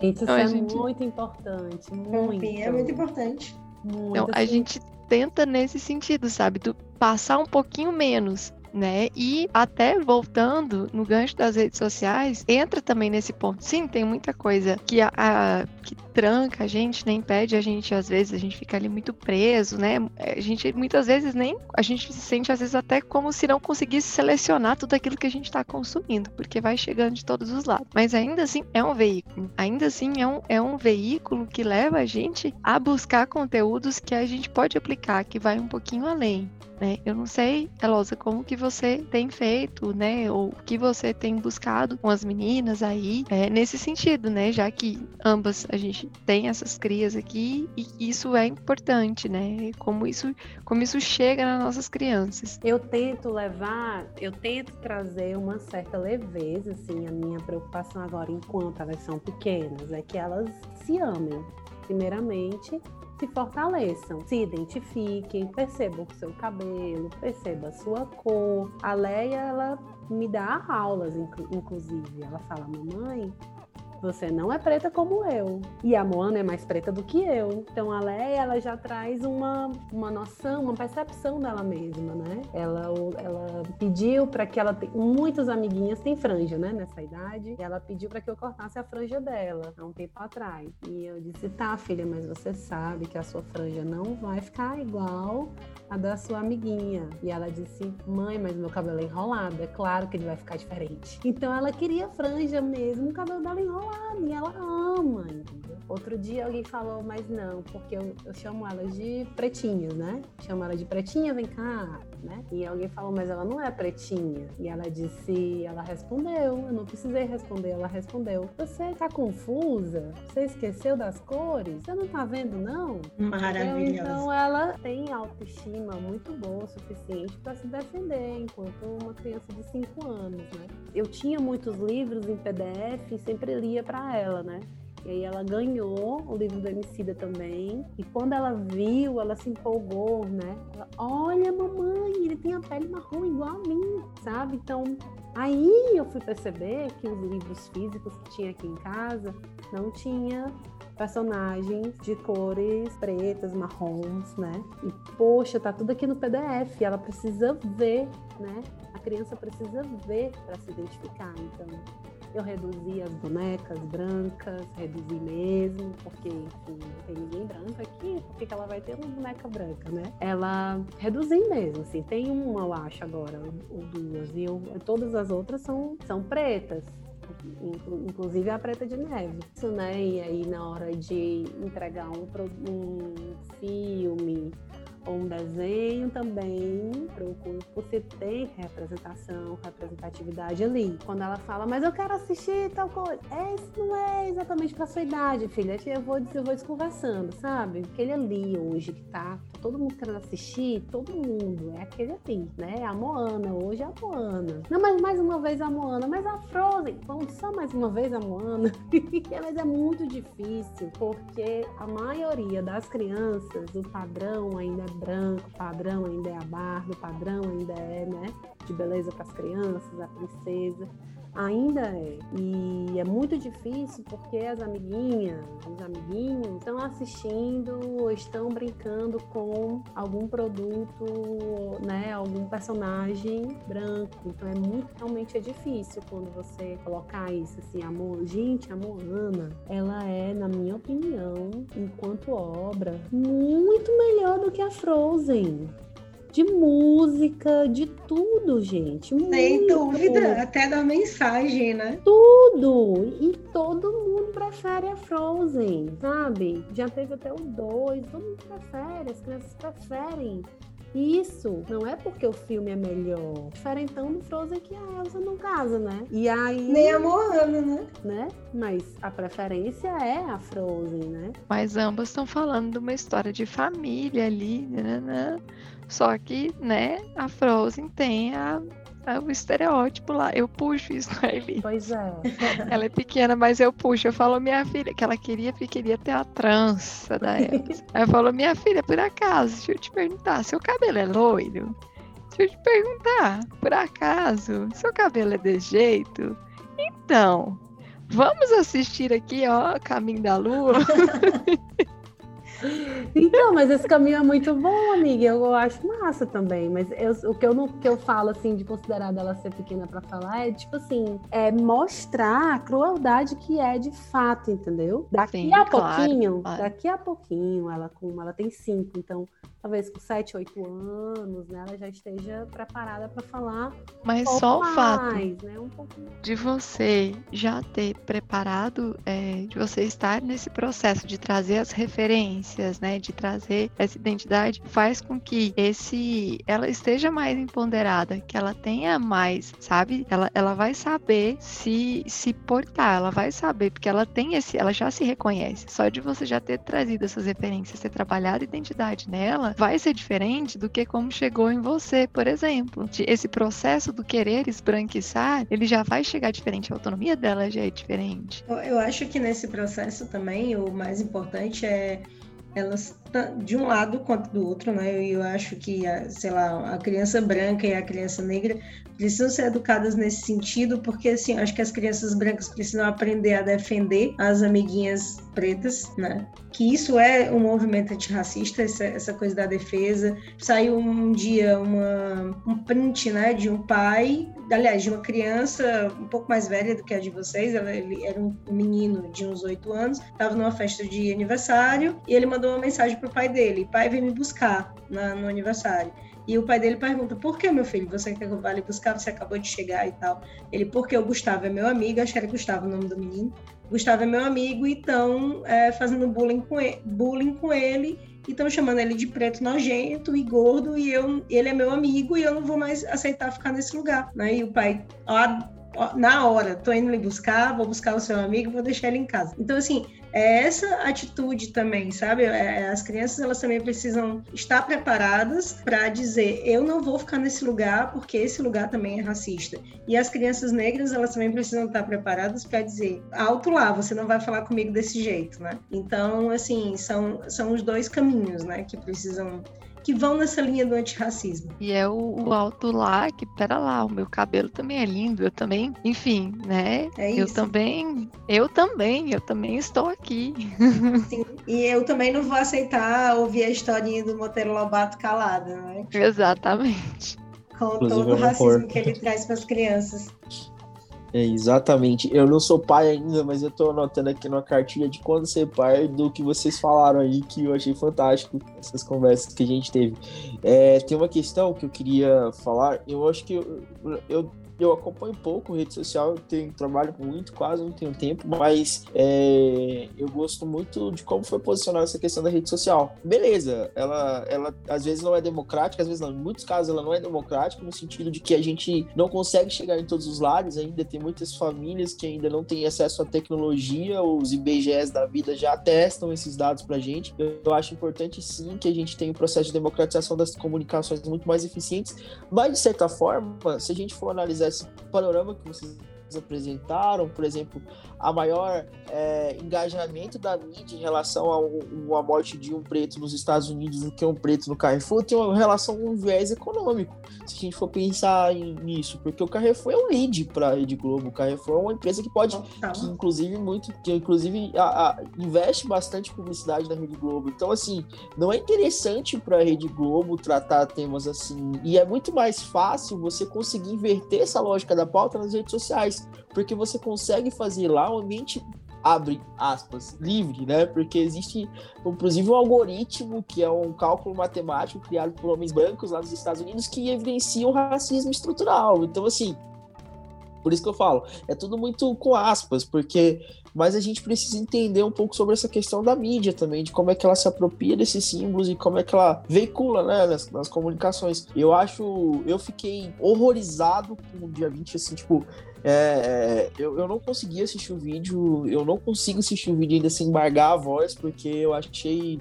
Gente, isso então, é gente... muito importante, muito. É muito importante. Muito, então, assim... a gente tenta nesse sentido, sabe? Do passar um pouquinho menos né? E até voltando no gancho das redes sociais, entra também nesse ponto. Sim, tem muita coisa que a, a que tranca a gente, né? Impede a gente, às vezes, a gente fica ali muito preso, né? A gente muitas vezes nem a gente se sente às vezes até como se não conseguisse selecionar tudo aquilo que a gente está consumindo, porque vai chegando de todos os lados. Mas ainda assim é um veículo. Ainda assim é um, é um veículo que leva a gente a buscar conteúdos que a gente pode aplicar, que vai um pouquinho além. Né? Eu não sei, Elosa, como que você tem feito, né? Ou o que você tem buscado com as meninas aí, é, nesse sentido, né? Já que ambas a gente tem essas crias aqui e isso é importante, né? Como isso, como isso chega nas nossas crianças. Eu tento levar, eu tento trazer uma certa leveza, assim, a minha preocupação agora, enquanto elas são pequenas, é que elas se amem, primeiramente, se fortaleçam, se identifiquem, percebam o seu cabelo, perceba a sua cor. A Leia, ela me dá aulas, inclusive. Ela fala, mamãe, você não é preta como eu. E a Moana é mais preta do que eu. Então a Leia, ela já traz uma, uma noção, uma percepção dela mesma, né? Ela, ela pediu para que ela. Muitos amiguinhas têm franja, né? Nessa idade. Ela pediu para que eu cortasse a franja dela há um tempo atrás. E eu disse: tá, filha, mas você sabe que a sua franja não vai ficar igual a da sua amiguinha. E ela disse: Mãe, mas meu cabelo é enrolado. É claro que ele vai ficar diferente. Então ela queria franja mesmo, o cabelo dela enrolado. E ela ama? Outro dia alguém falou, mas não, porque eu, eu chamo elas de pretinhas, né? Chamo ela de pretinha, vem cá, né? E alguém falou, mas ela não é pretinha. E ela disse, ela respondeu, eu não precisei responder, ela respondeu. Você tá confusa? Você esqueceu das cores? Você não tá vendo, não? Maravilhosa. Então ela tem autoestima muito boa o suficiente para se defender enquanto uma criança de 5 anos, né? Eu tinha muitos livros em PDF e sempre lia para ela, né? E aí ela ganhou o livro do Emicida também. E quando ela viu, ela se empolgou, né? Ela, olha, mamãe, ele tem a pele marrom igual a mim, sabe? Então, aí eu fui perceber que os livros físicos que tinha aqui em casa não tinha personagens de cores pretas, marrons, né? E poxa, tá tudo aqui no PDF, ela precisa ver, né? A criança precisa ver para se identificar. Então, eu reduzi as bonecas brancas, reduzi mesmo, porque, enfim, não tem ninguém branco aqui, por que ela vai ter uma boneca branca, né? Ela reduzi mesmo, assim, tem uma, eu acho, agora, ou duas, e eu, todas as outras são, são pretas inclusive a Preta de Neve. Isso, né? E aí na hora de entregar um, um filme um desenho também, procuro por se tem representação, representatividade ali. Quando ela fala, mas eu quero assistir tal coisa, é, isso não é exatamente para sua idade, filha. Eu vou, eu vou desconversando, sabe? Aquele ali hoje que tá todo mundo querendo assistir, todo mundo, é aquele ali, né? A Moana, hoje é a Moana. Não, mas mais uma vez a Moana, mas a Frozen, vamos só mais uma vez a Moana. mas é muito difícil, porque a maioria das crianças, o padrão ainda é branco, padrão ainda é a barba, o padrão ainda é, né, de beleza para as crianças, a princesa. Ainda é. E é muito difícil porque as amiguinhas, os amiguinhos estão assistindo, estão brincando com algum produto, né, algum personagem branco. Então é muito, realmente é difícil quando você colocar isso assim, amor. Gente, a Moana, ela é, na minha opinião, enquanto obra, muito melhor do que a Frozen de música, de tudo, gente. Sem dúvida, até da mensagem, né? Tudo! E todo mundo prefere a Frozen, sabe? Já teve até o 2, todo mundo prefere, as crianças preferem. Isso não é porque o filme é melhor. Diferentão do Frozen que a Elsa não casa, né? E aí. Nem a Moana, né? né? Mas a preferência é a Frozen, né? Mas ambas estão falando de uma história de família ali, né? Né? Só que, né, a Frozen tem a, a, o estereótipo lá. Eu puxo isso ali. Pois é. Ela é pequena, mas eu puxo. Eu falo, minha filha, que ela queria, queria ter a trança da Elsa. Aí eu falo, minha filha, por acaso, deixa eu te perguntar, seu cabelo é loiro? Deixa eu te perguntar, por acaso, seu cabelo é desse jeito? Então, vamos assistir aqui, ó, Caminho da Lua. Então, mas esse caminho é muito bom, amiga. Eu acho massa também. Mas eu, o que eu, não, que eu falo, assim, de considerar dela ser pequena para falar é, tipo assim, é mostrar a crueldade que é de fato, entendeu? Daqui Sim, a claro, pouquinho, claro. daqui a pouquinho, ela, como ela tem cinco, então talvez com 7, 8 anos, né, ela já esteja preparada para falar. Mas um só o fato né, um de você já ter preparado, é, de você estar nesse processo de trazer as referências, né, de trazer essa identidade, faz com que esse ela esteja mais empoderada, que ela tenha mais, sabe? Ela, ela vai saber se se portar, ela vai saber porque ela tem esse, ela já se reconhece. Só de você já ter trazido essas referências, ter trabalhado a identidade nela vai ser diferente do que como chegou em você, por exemplo. Esse processo do querer esbranquiçar, ele já vai chegar diferente, a autonomia dela já é diferente. Eu acho que nesse processo também o mais importante é elas de um lado quanto do outro, né? Eu acho que, sei lá, a criança branca e a criança negra precisam ser educadas nesse sentido, porque assim, acho que as crianças brancas precisam aprender a defender as amiguinhas pretas, né? Que isso é um movimento antirracista, essa, essa coisa da defesa. Saiu um dia uma, um print, né, de um pai, aliás, de uma criança um pouco mais velha do que a de vocês, ela, ele era um menino de uns oito anos, estava numa festa de aniversário e ele mandou uma mensagem pro pai dele: pai, vem me buscar na, no aniversário. E o pai dele pergunta: Por que, meu filho? Você quer que eu vá lhe buscar? Você acabou de chegar e tal. Ele: Porque o Gustavo é meu amigo. Acho que era Gustavo o nome do menino. Gustavo é meu amigo e estão é, fazendo bullying com ele, bullying com ele e estão chamando ele de preto nojento e gordo. E eu, ele é meu amigo e eu não vou mais aceitar ficar nesse lugar. Né? E o pai: ó, Na hora, tô indo lhe buscar, vou buscar o seu amigo, vou deixar ele em casa. Então, assim, é essa atitude também, sabe? É, é, as crianças elas também precisam estar preparadas para dizer eu não vou ficar nesse lugar porque esse lugar também é racista. E as crianças negras elas também precisam estar preparadas para dizer alto lá, você não vai falar comigo desse jeito, né? Então assim são são os dois caminhos, né? Que precisam que vão nessa linha do antirracismo. E é o, o alto lá que, pera lá, o meu cabelo também é lindo, eu também, enfim, né? É isso. Eu também, eu também, eu também estou aqui. Sim, e eu também não vou aceitar ouvir a historinha do Monteiro Lobato calada, né? Exatamente. Com Inclusive, todo o racismo que ele traz para as crianças. É, exatamente. Eu não sou pai ainda, mas eu tô anotando aqui numa cartilha de quando ser pai do que vocês falaram aí, que eu achei fantástico, essas conversas que a gente teve. É, tem uma questão que eu queria falar, eu acho que eu, eu eu acompanho pouco rede social, eu tenho, trabalho muito, quase não tenho tempo, mas é, eu gosto muito de como foi posicionada essa questão da rede social. Beleza, ela, ela às vezes não é democrática, às vezes não. Em muitos casos ela não é democrática, no sentido de que a gente não consegue chegar em todos os lares, ainda tem muitas famílias que ainda não têm acesso à tecnologia, os IBGEs da vida já testam esses dados pra gente. Eu acho importante sim que a gente tenha um processo de democratização das comunicações muito mais eficientes, mas de certa forma, se a gente for analisar esse panorama que vocês apresentaram, por exemplo, a maior é, engajamento da mídia em relação à morte de um preto nos Estados Unidos do que um preto no Carrefour tem uma relação com um viés econômico, se a gente for pensar em, nisso, porque o Carrefour é um lead para a Rede Globo, o Carrefour é uma empresa que pode, que inclusive muito, que inclusive a, a, investe bastante publicidade na Rede Globo, então assim, não é interessante para a Rede Globo tratar temas assim, e é muito mais fácil você conseguir inverter essa lógica da pauta nas redes sociais, porque você consegue fazer lá um ambiente abre aspas, livre, né? Porque existe, inclusive, um algoritmo que é um cálculo matemático criado por homens brancos lá nos Estados Unidos que evidencia o racismo estrutural. Então, assim, por isso que eu falo, é tudo muito com aspas, porque mas a gente precisa entender um pouco sobre essa questão da mídia também, de como é que ela se apropria desses símbolos e como é que ela veicula, né, nas, nas comunicações. Eu acho, eu fiquei horrorizado com o dia 20, assim, tipo, é, é, eu, eu não consegui assistir o vídeo, eu não consigo assistir o vídeo ainda sem embargar a voz, porque eu achei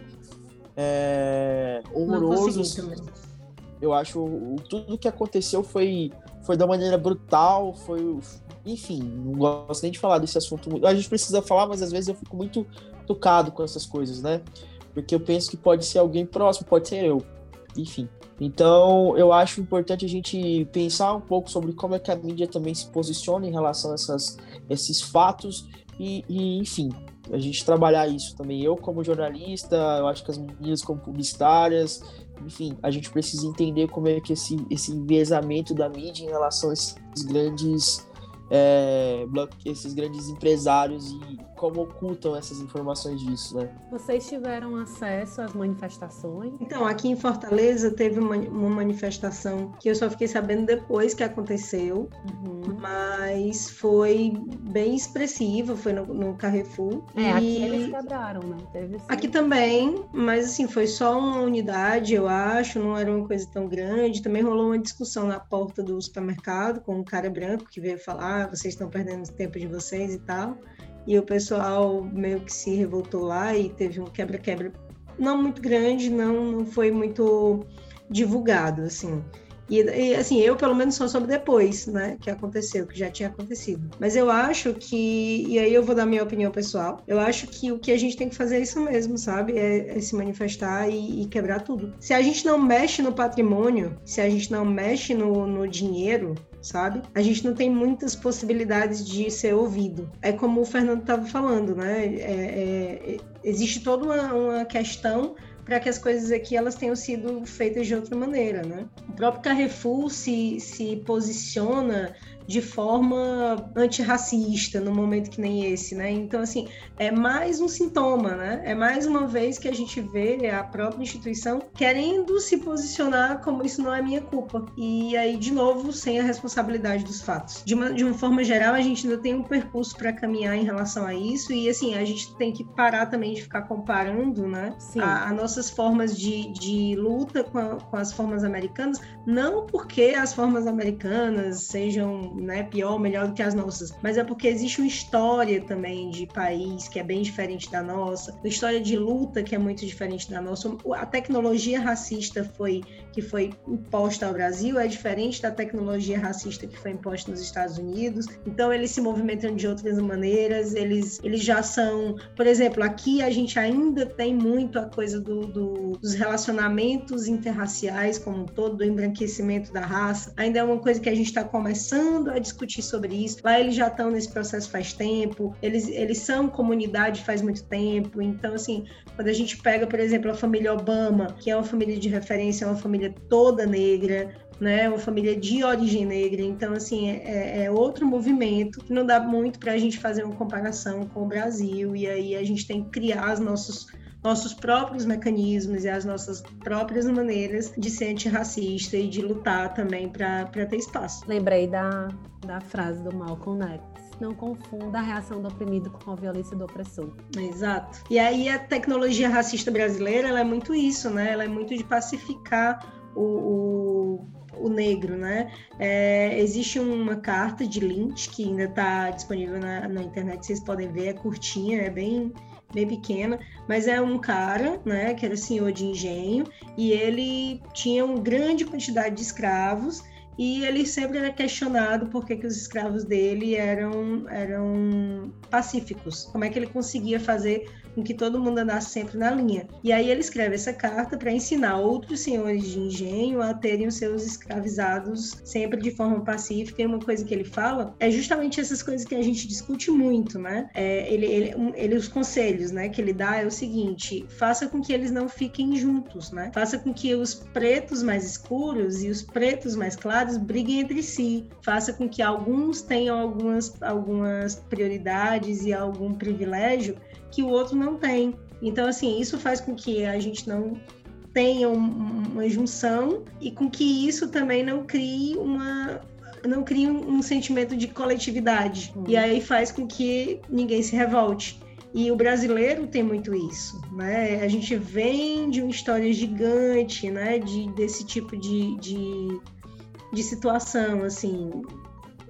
é, horroroso. Eu acho tudo que aconteceu foi, foi da maneira brutal, foi. Enfim, não gosto nem de falar desse assunto. A gente precisa falar, mas às vezes eu fico muito tocado com essas coisas, né? Porque eu penso que pode ser alguém próximo, pode ser eu. Enfim. Então, eu acho importante a gente pensar um pouco sobre como é que a mídia também se posiciona em relação a essas, esses fatos e, e, enfim, a gente trabalhar isso também. Eu, como jornalista, eu acho que as meninas, como publicitárias, enfim, a gente precisa entender como é que esse, esse enviesamento da mídia em relação a esses grandes é, esses grandes empresários e como ocultam essas informações disso, né? Vocês tiveram acesso às manifestações? Então, aqui em Fortaleza teve uma, uma manifestação que eu só fiquei sabendo depois que aconteceu, uhum. mas foi bem expressiva, foi no, no Carrefour. É, e... aqui eles quebraram, né? Teve, aqui também, mas assim, foi só uma unidade, eu acho, não era uma coisa tão grande. Também rolou uma discussão na porta do supermercado com um cara branco que veio falar, vocês estão perdendo tempo de vocês e tal e o pessoal meio que se revoltou lá e teve um quebra-quebra não muito grande, não, não foi muito divulgado, assim. E, e, assim, eu pelo menos só soube depois, né, que aconteceu, que já tinha acontecido. Mas eu acho que, e aí eu vou dar minha opinião pessoal, eu acho que o que a gente tem que fazer é isso mesmo, sabe? É, é se manifestar e, e, quebrar tudo. Se a gente não mexe no patrimônio, se a gente não mexe no, no dinheiro, sabe? A gente não tem muitas possibilidades de ser ouvido. É como o Fernando estava falando, né? É, é, existe toda uma, uma questão para que as coisas aqui elas tenham sido feitas de outra maneira, né? O próprio Carrefour se, se posiciona de forma antirracista no momento que nem esse, né? Então, assim, é mais um sintoma, né? É mais uma vez que a gente vê a própria instituição querendo se posicionar como isso não é minha culpa. E aí, de novo, sem a responsabilidade dos fatos. De uma, de uma forma geral, a gente ainda tem um percurso para caminhar em relação a isso, e assim, a gente tem que parar também de ficar comparando, né? A, a, nossas formas de, de luta com, a, com as formas americanas, não porque as formas americanas sejam né, pior melhor do que as nossas, mas é porque existe uma história também de país que é bem diferente da nossa, uma história de luta que é muito diferente da nossa. A tecnologia racista foi que foi imposta ao Brasil é diferente da tecnologia racista que foi imposta nos Estados Unidos. Então eles se movimentam de outras maneiras, eles, eles já são, por exemplo, aqui a gente ainda tem muito a coisa do, do, dos relacionamentos interraciais como um todo, do embranquecimento da raça. Ainda é uma coisa que a gente está começando a discutir sobre isso. Lá eles já estão nesse processo faz tempo, eles, eles são comunidade faz muito tempo. Então, assim, quando a gente pega, por exemplo, a família Obama, que é uma família de referência, é uma família toda negra, né, uma família de origem negra. Então, assim, é, é outro movimento que não dá muito para a gente fazer uma comparação com o Brasil. E aí a gente tem que criar os nossos nossos próprios mecanismos e as nossas próprias maneiras de ser antirracista e de lutar também para ter espaço. Lembrei da, da frase do Malcolm X não confunda a reação do oprimido com a violência do opressor. Exato. E aí a tecnologia racista brasileira, ela é muito isso, né? Ela é muito de pacificar o, o, o negro, né? É, existe uma carta de Lynch que ainda está disponível na, na internet, vocês podem ver, é curtinha, é bem bem pequena, mas é um cara, né, que era senhor de engenho, e ele tinha uma grande quantidade de escravos, e ele sempre era questionado por que, que os escravos dele eram, eram pacíficos. Como é que ele conseguia fazer com que todo mundo andasse sempre na linha. E aí ele escreve essa carta para ensinar outros senhores de engenho a terem os seus escravizados sempre de forma pacífica. E uma coisa que ele fala é justamente essas coisas que a gente discute muito, né? É, ele, ele, ele, os conselhos, né, que ele dá é o seguinte: faça com que eles não fiquem juntos, né? Faça com que os pretos mais escuros e os pretos mais claros briguem entre si. Faça com que alguns tenham algumas, algumas prioridades e algum privilégio que o outro não tem. Então, assim, isso faz com que a gente não tenha uma junção e com que isso também não crie uma não crie um, sentimento de coletividade. Uhum. E aí faz com que ninguém se revolte. E o brasileiro tem muito isso, né? A gente vem de uma história gigante, né? De, desse tipo de, de, de situação, assim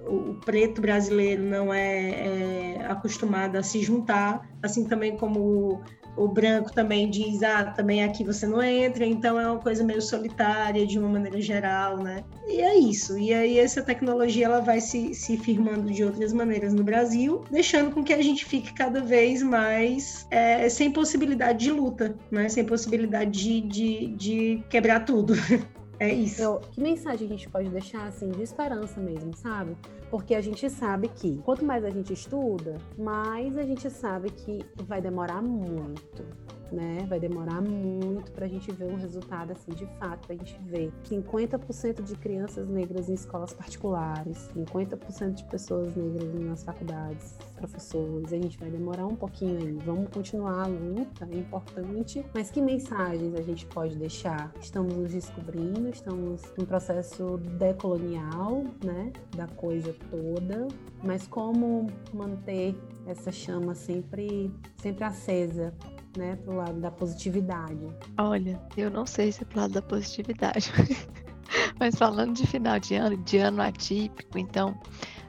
o, preto brasileiro não é, é, acostumado a se juntar, assim também como o, o branco também diz, ah, também aqui você não entra, então é uma coisa meio solitária de uma maneira geral, né? E é isso. E aí essa tecnologia ela vai se, se firmando de outras maneiras no Brasil, deixando com que a gente fique cada vez mais é, sem possibilidade de luta, né? Sem possibilidade de, de, de quebrar tudo. É isso. Eu, que mensagem a gente pode deixar, assim, de esperança mesmo, sabe? Porque a gente sabe que quanto mais a gente estuda, mais a gente sabe que vai demorar muito né? Vai demorar muito para a gente ver um resultado assim de fato, a gente ver 50% de crianças negras em escolas particulares, 50% de pessoas negras nas faculdades, professores. A gente vai demorar um pouquinho aí. Vamos continuar a luta, é importante. Mas que mensagens a gente pode deixar? Estamos nos descobrindo, estamos num processo decolonial, né? Da coisa toda. Mas como manter essa chama sempre, sempre acesa né, pro lado da positividade? Olha, eu não sei se é pro lado da positividade. Mas falando de final de ano, de ano atípico, então,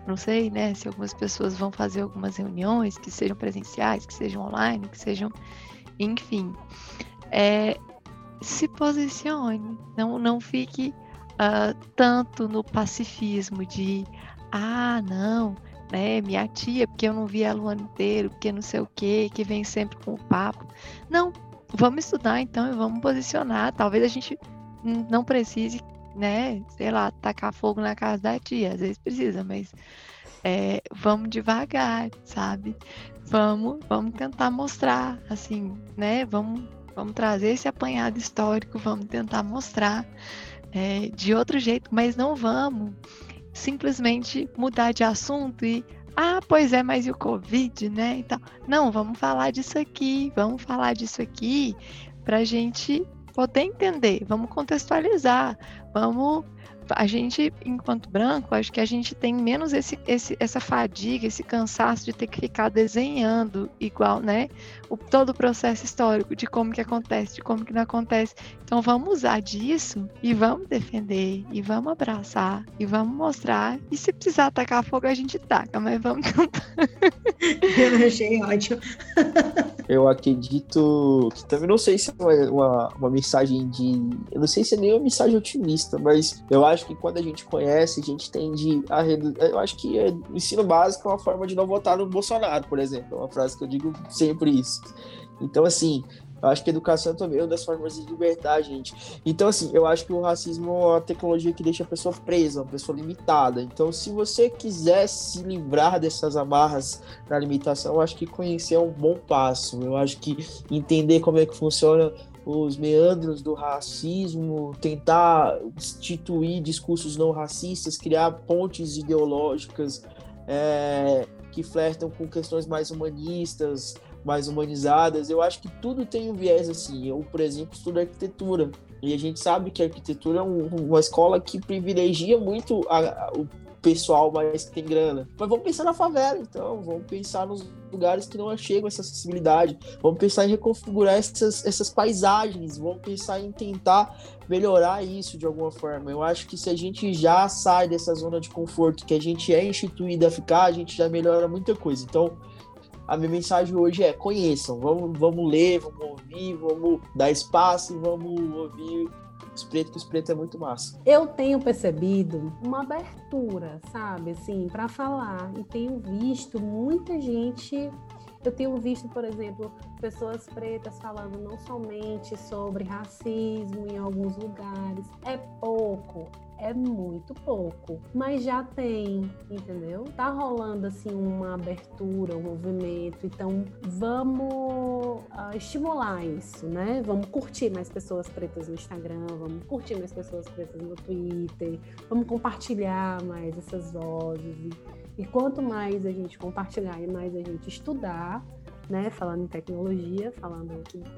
não sei, né, se algumas pessoas vão fazer algumas reuniões que sejam presenciais, que sejam online, que sejam, enfim, é, se posicione, não, não fique uh, tanto no pacifismo de, ah, não, né? Minha tia, porque eu não vi ela o ano inteiro, porque não sei o quê, que vem sempre com o papo. Não, vamos estudar então e vamos posicionar. Talvez a gente não precise, né, sei lá, tacar fogo na casa da tia, às vezes precisa, mas é, vamos devagar, sabe? Vamos, vamos tentar mostrar, assim, né? Vamos, vamos trazer esse apanhado histórico, vamos tentar mostrar é, de outro jeito, mas não vamos simplesmente mudar de assunto e ah, pois é, mas e o Covid, né? Então, não, vamos falar disso aqui, vamos falar disso aqui para a gente poder entender, vamos contextualizar, vamos a gente, enquanto branco, acho que a gente tem menos esse, esse, essa fadiga, esse cansaço de ter que ficar desenhando igual, né? O, todo o processo histórico de como que acontece, de como que não acontece. Então vamos usar disso e vamos defender, e vamos abraçar, e vamos mostrar. E se precisar atacar fogo, a gente taca, mas vamos tentar. Eu achei ótimo. Eu acredito que também não sei se é uma, uma mensagem de. Eu não sei se é nem uma mensagem otimista, mas eu acho que quando a gente conhece, a gente tende a reduzir. Eu acho que é, o ensino básico é uma forma de não votar no Bolsonaro, por exemplo. É uma frase que eu digo sempre isso. Então, assim, eu acho que educação também é uma das formas de libertar gente. Então, assim, eu acho que o racismo é uma tecnologia que deixa a pessoa presa, uma pessoa limitada. Então, se você quiser se livrar dessas amarras na limitação, eu acho que conhecer é um bom passo. Eu acho que entender como é que funciona os meandros do racismo, tentar instituir discursos não racistas, criar pontes ideológicas é, que flertam com questões mais humanistas, mais humanizadas. Eu acho que tudo tem um viés assim. Eu, por exemplo, estudo arquitetura. E a gente sabe que a arquitetura é um, uma escola que privilegia muito a, a, o pessoal mais que tem grana. Mas vamos pensar na favela, então. Vamos pensar nos lugares que não chegam essa acessibilidade. Vamos pensar em reconfigurar essas, essas paisagens. Vamos pensar em tentar melhorar isso de alguma forma. Eu acho que se a gente já sai dessa zona de conforto que a gente é instituído a ficar, a gente já melhora muita coisa. Então, a minha mensagem hoje é conheçam, vamos, vamos ler, vamos ouvir, vamos dar espaço, vamos ouvir os pretos, que os pretos é muito massa. Eu tenho percebido uma abertura, sabe, assim, para falar e tenho visto muita gente eu tenho visto, por exemplo, pessoas pretas falando não somente sobre racismo em alguns lugares. É pouco, é muito pouco, mas já tem, entendeu? Tá rolando assim uma abertura, um movimento, então vamos uh, estimular isso, né? Vamos curtir mais pessoas pretas no Instagram, vamos curtir mais pessoas pretas no Twitter, vamos compartilhar mais essas vozes e e quanto mais a gente compartilhar e mais a gente estudar, né, falando em tecnologia, falando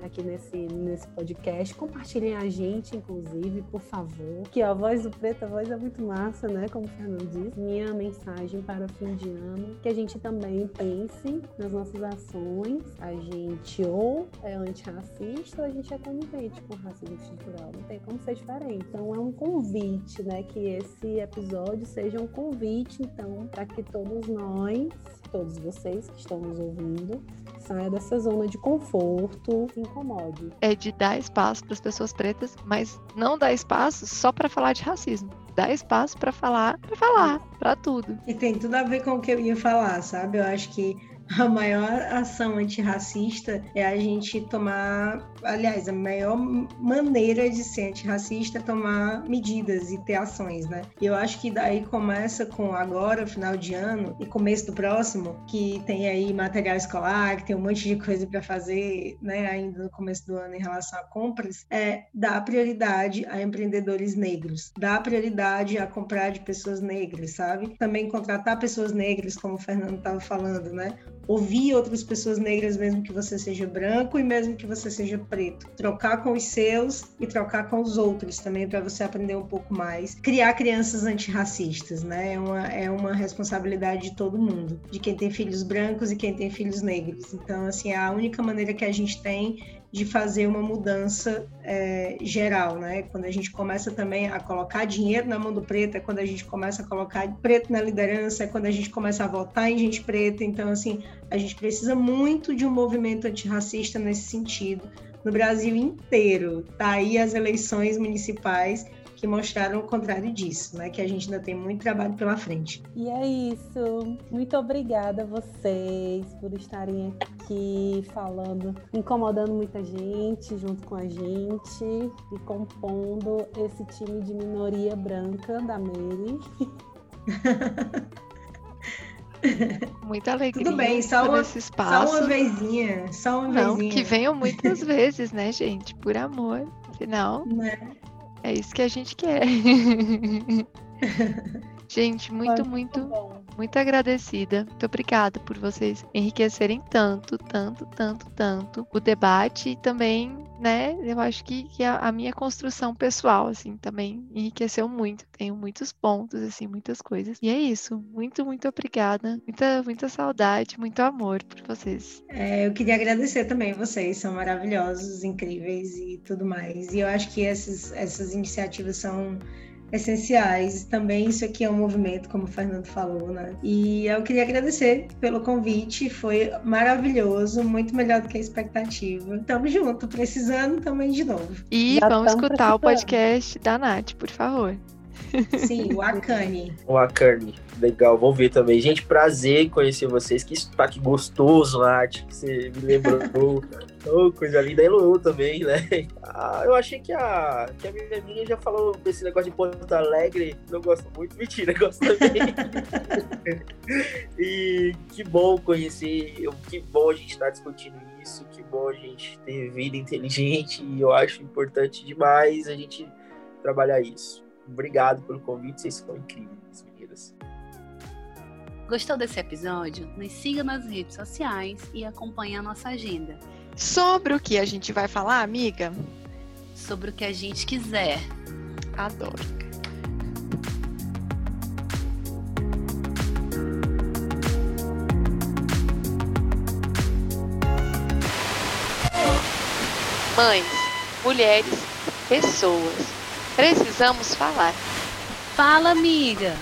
aqui, nesse, nesse podcast. Compartilhem a gente, inclusive, por favor. Que a voz do preto, a voz é muito massa, né? Como o Fernando disse. Minha mensagem para o fim de ano, que a gente também pense nas nossas ações. A gente ou é antirracista ou a gente é conivente com o racismo estrutural. Não tem como ser diferente. Então é um convite, né? Que esse episódio seja um convite, então, para que todos nós todos vocês que estão nos ouvindo, saia dessa zona de conforto, se incomode. É de dar espaço para as pessoas pretas, mas não dar espaço só para falar de racismo. Dá espaço para falar, para falar, para tudo. E tem tudo a ver com o que eu ia falar, sabe? Eu acho que a maior ação antirracista é a gente tomar, aliás, a maior maneira de ser antirracista é tomar medidas e ter ações, né? E eu acho que daí começa com agora, final de ano e começo do próximo, que tem aí material escolar, que tem um monte de coisa para fazer, né, ainda no começo do ano em relação a compras, é dar prioridade a empreendedores negros, dar prioridade a comprar de pessoas negras, sabe? Também contratar pessoas negras, como o Fernando estava falando, né? ouvir outras pessoas negras, mesmo que você seja branco e mesmo que você seja preto. Trocar com os seus e trocar com os outros também, para você aprender um pouco mais. Criar crianças antirracistas, né? É uma, é uma responsabilidade de todo mundo, de quem tem filhos brancos e quem tem filhos negros. Então, assim, é a única maneira que a gente tem de fazer uma mudança é, geral, né? Quando a gente começa também a colocar dinheiro na mão do preto, é quando a gente começa a colocar preto na liderança, é quando a gente começa a votar em gente preta. Então, assim, a gente precisa muito de um movimento antirracista nesse sentido no Brasil inteiro. Tá aí as eleições municipais que mostraram o contrário disso, né? Que a gente ainda tem muito trabalho pela frente. E é isso. Muito obrigada a vocês por estarem aqui falando, incomodando muita gente junto com a gente e compondo esse time de minoria branca da Mary. Muita alegria. Tudo bem, só uma, só uma vezinha. Só uma Não, vezinha. que venham muitas vezes, né, gente? Por amor. Afinal. Né? É isso que a gente quer. gente, muito, muito, muito agradecida. Muito obrigada por vocês enriquecerem tanto, tanto, tanto, tanto o debate e também né, eu acho que, que a, a, minha construção pessoal, assim, também enriqueceu muito. Tenho muitos pontos, assim, muitas coisas. E é isso. Muito, muito obrigada. Muita, muita saudade, muito amor por vocês. É, eu queria agradecer também vocês, são maravilhosos, incríveis e tudo mais. E eu acho que essas, essas iniciativas são essenciais. Também isso aqui é um movimento, como o Fernando falou, né? E eu queria agradecer pelo convite, foi maravilhoso, muito melhor do que a expectativa. Tamo junto, precisando também de novo. E Já vamos escutar o podcast da Nath, por favor. Sim, o Akane. O Akane. Legal, vou ver também. Gente, prazer em conhecer vocês. Que sotaque gostoso, Nath, que você me lembrou. oh, coisa linda. Elo também, né? Ah, eu achei que a, que a minha amiga já falou desse negócio de Porto Alegre. Não gosto muito. Mentira, gosto também. e que bom conhecer. Que bom a gente estar tá discutindo isso. Que bom a gente ter vida inteligente. E eu acho importante demais a gente trabalhar isso. Obrigado pelo convite, vocês são incríveis, meninas. Gostou desse episódio? Nos siga nas redes sociais e acompanhe a nossa agenda. Sobre o que a gente vai falar, amiga? Sobre o que a gente quiser. Adoro. Mães, mulheres, pessoas Precisamos falar. Fala, amiga.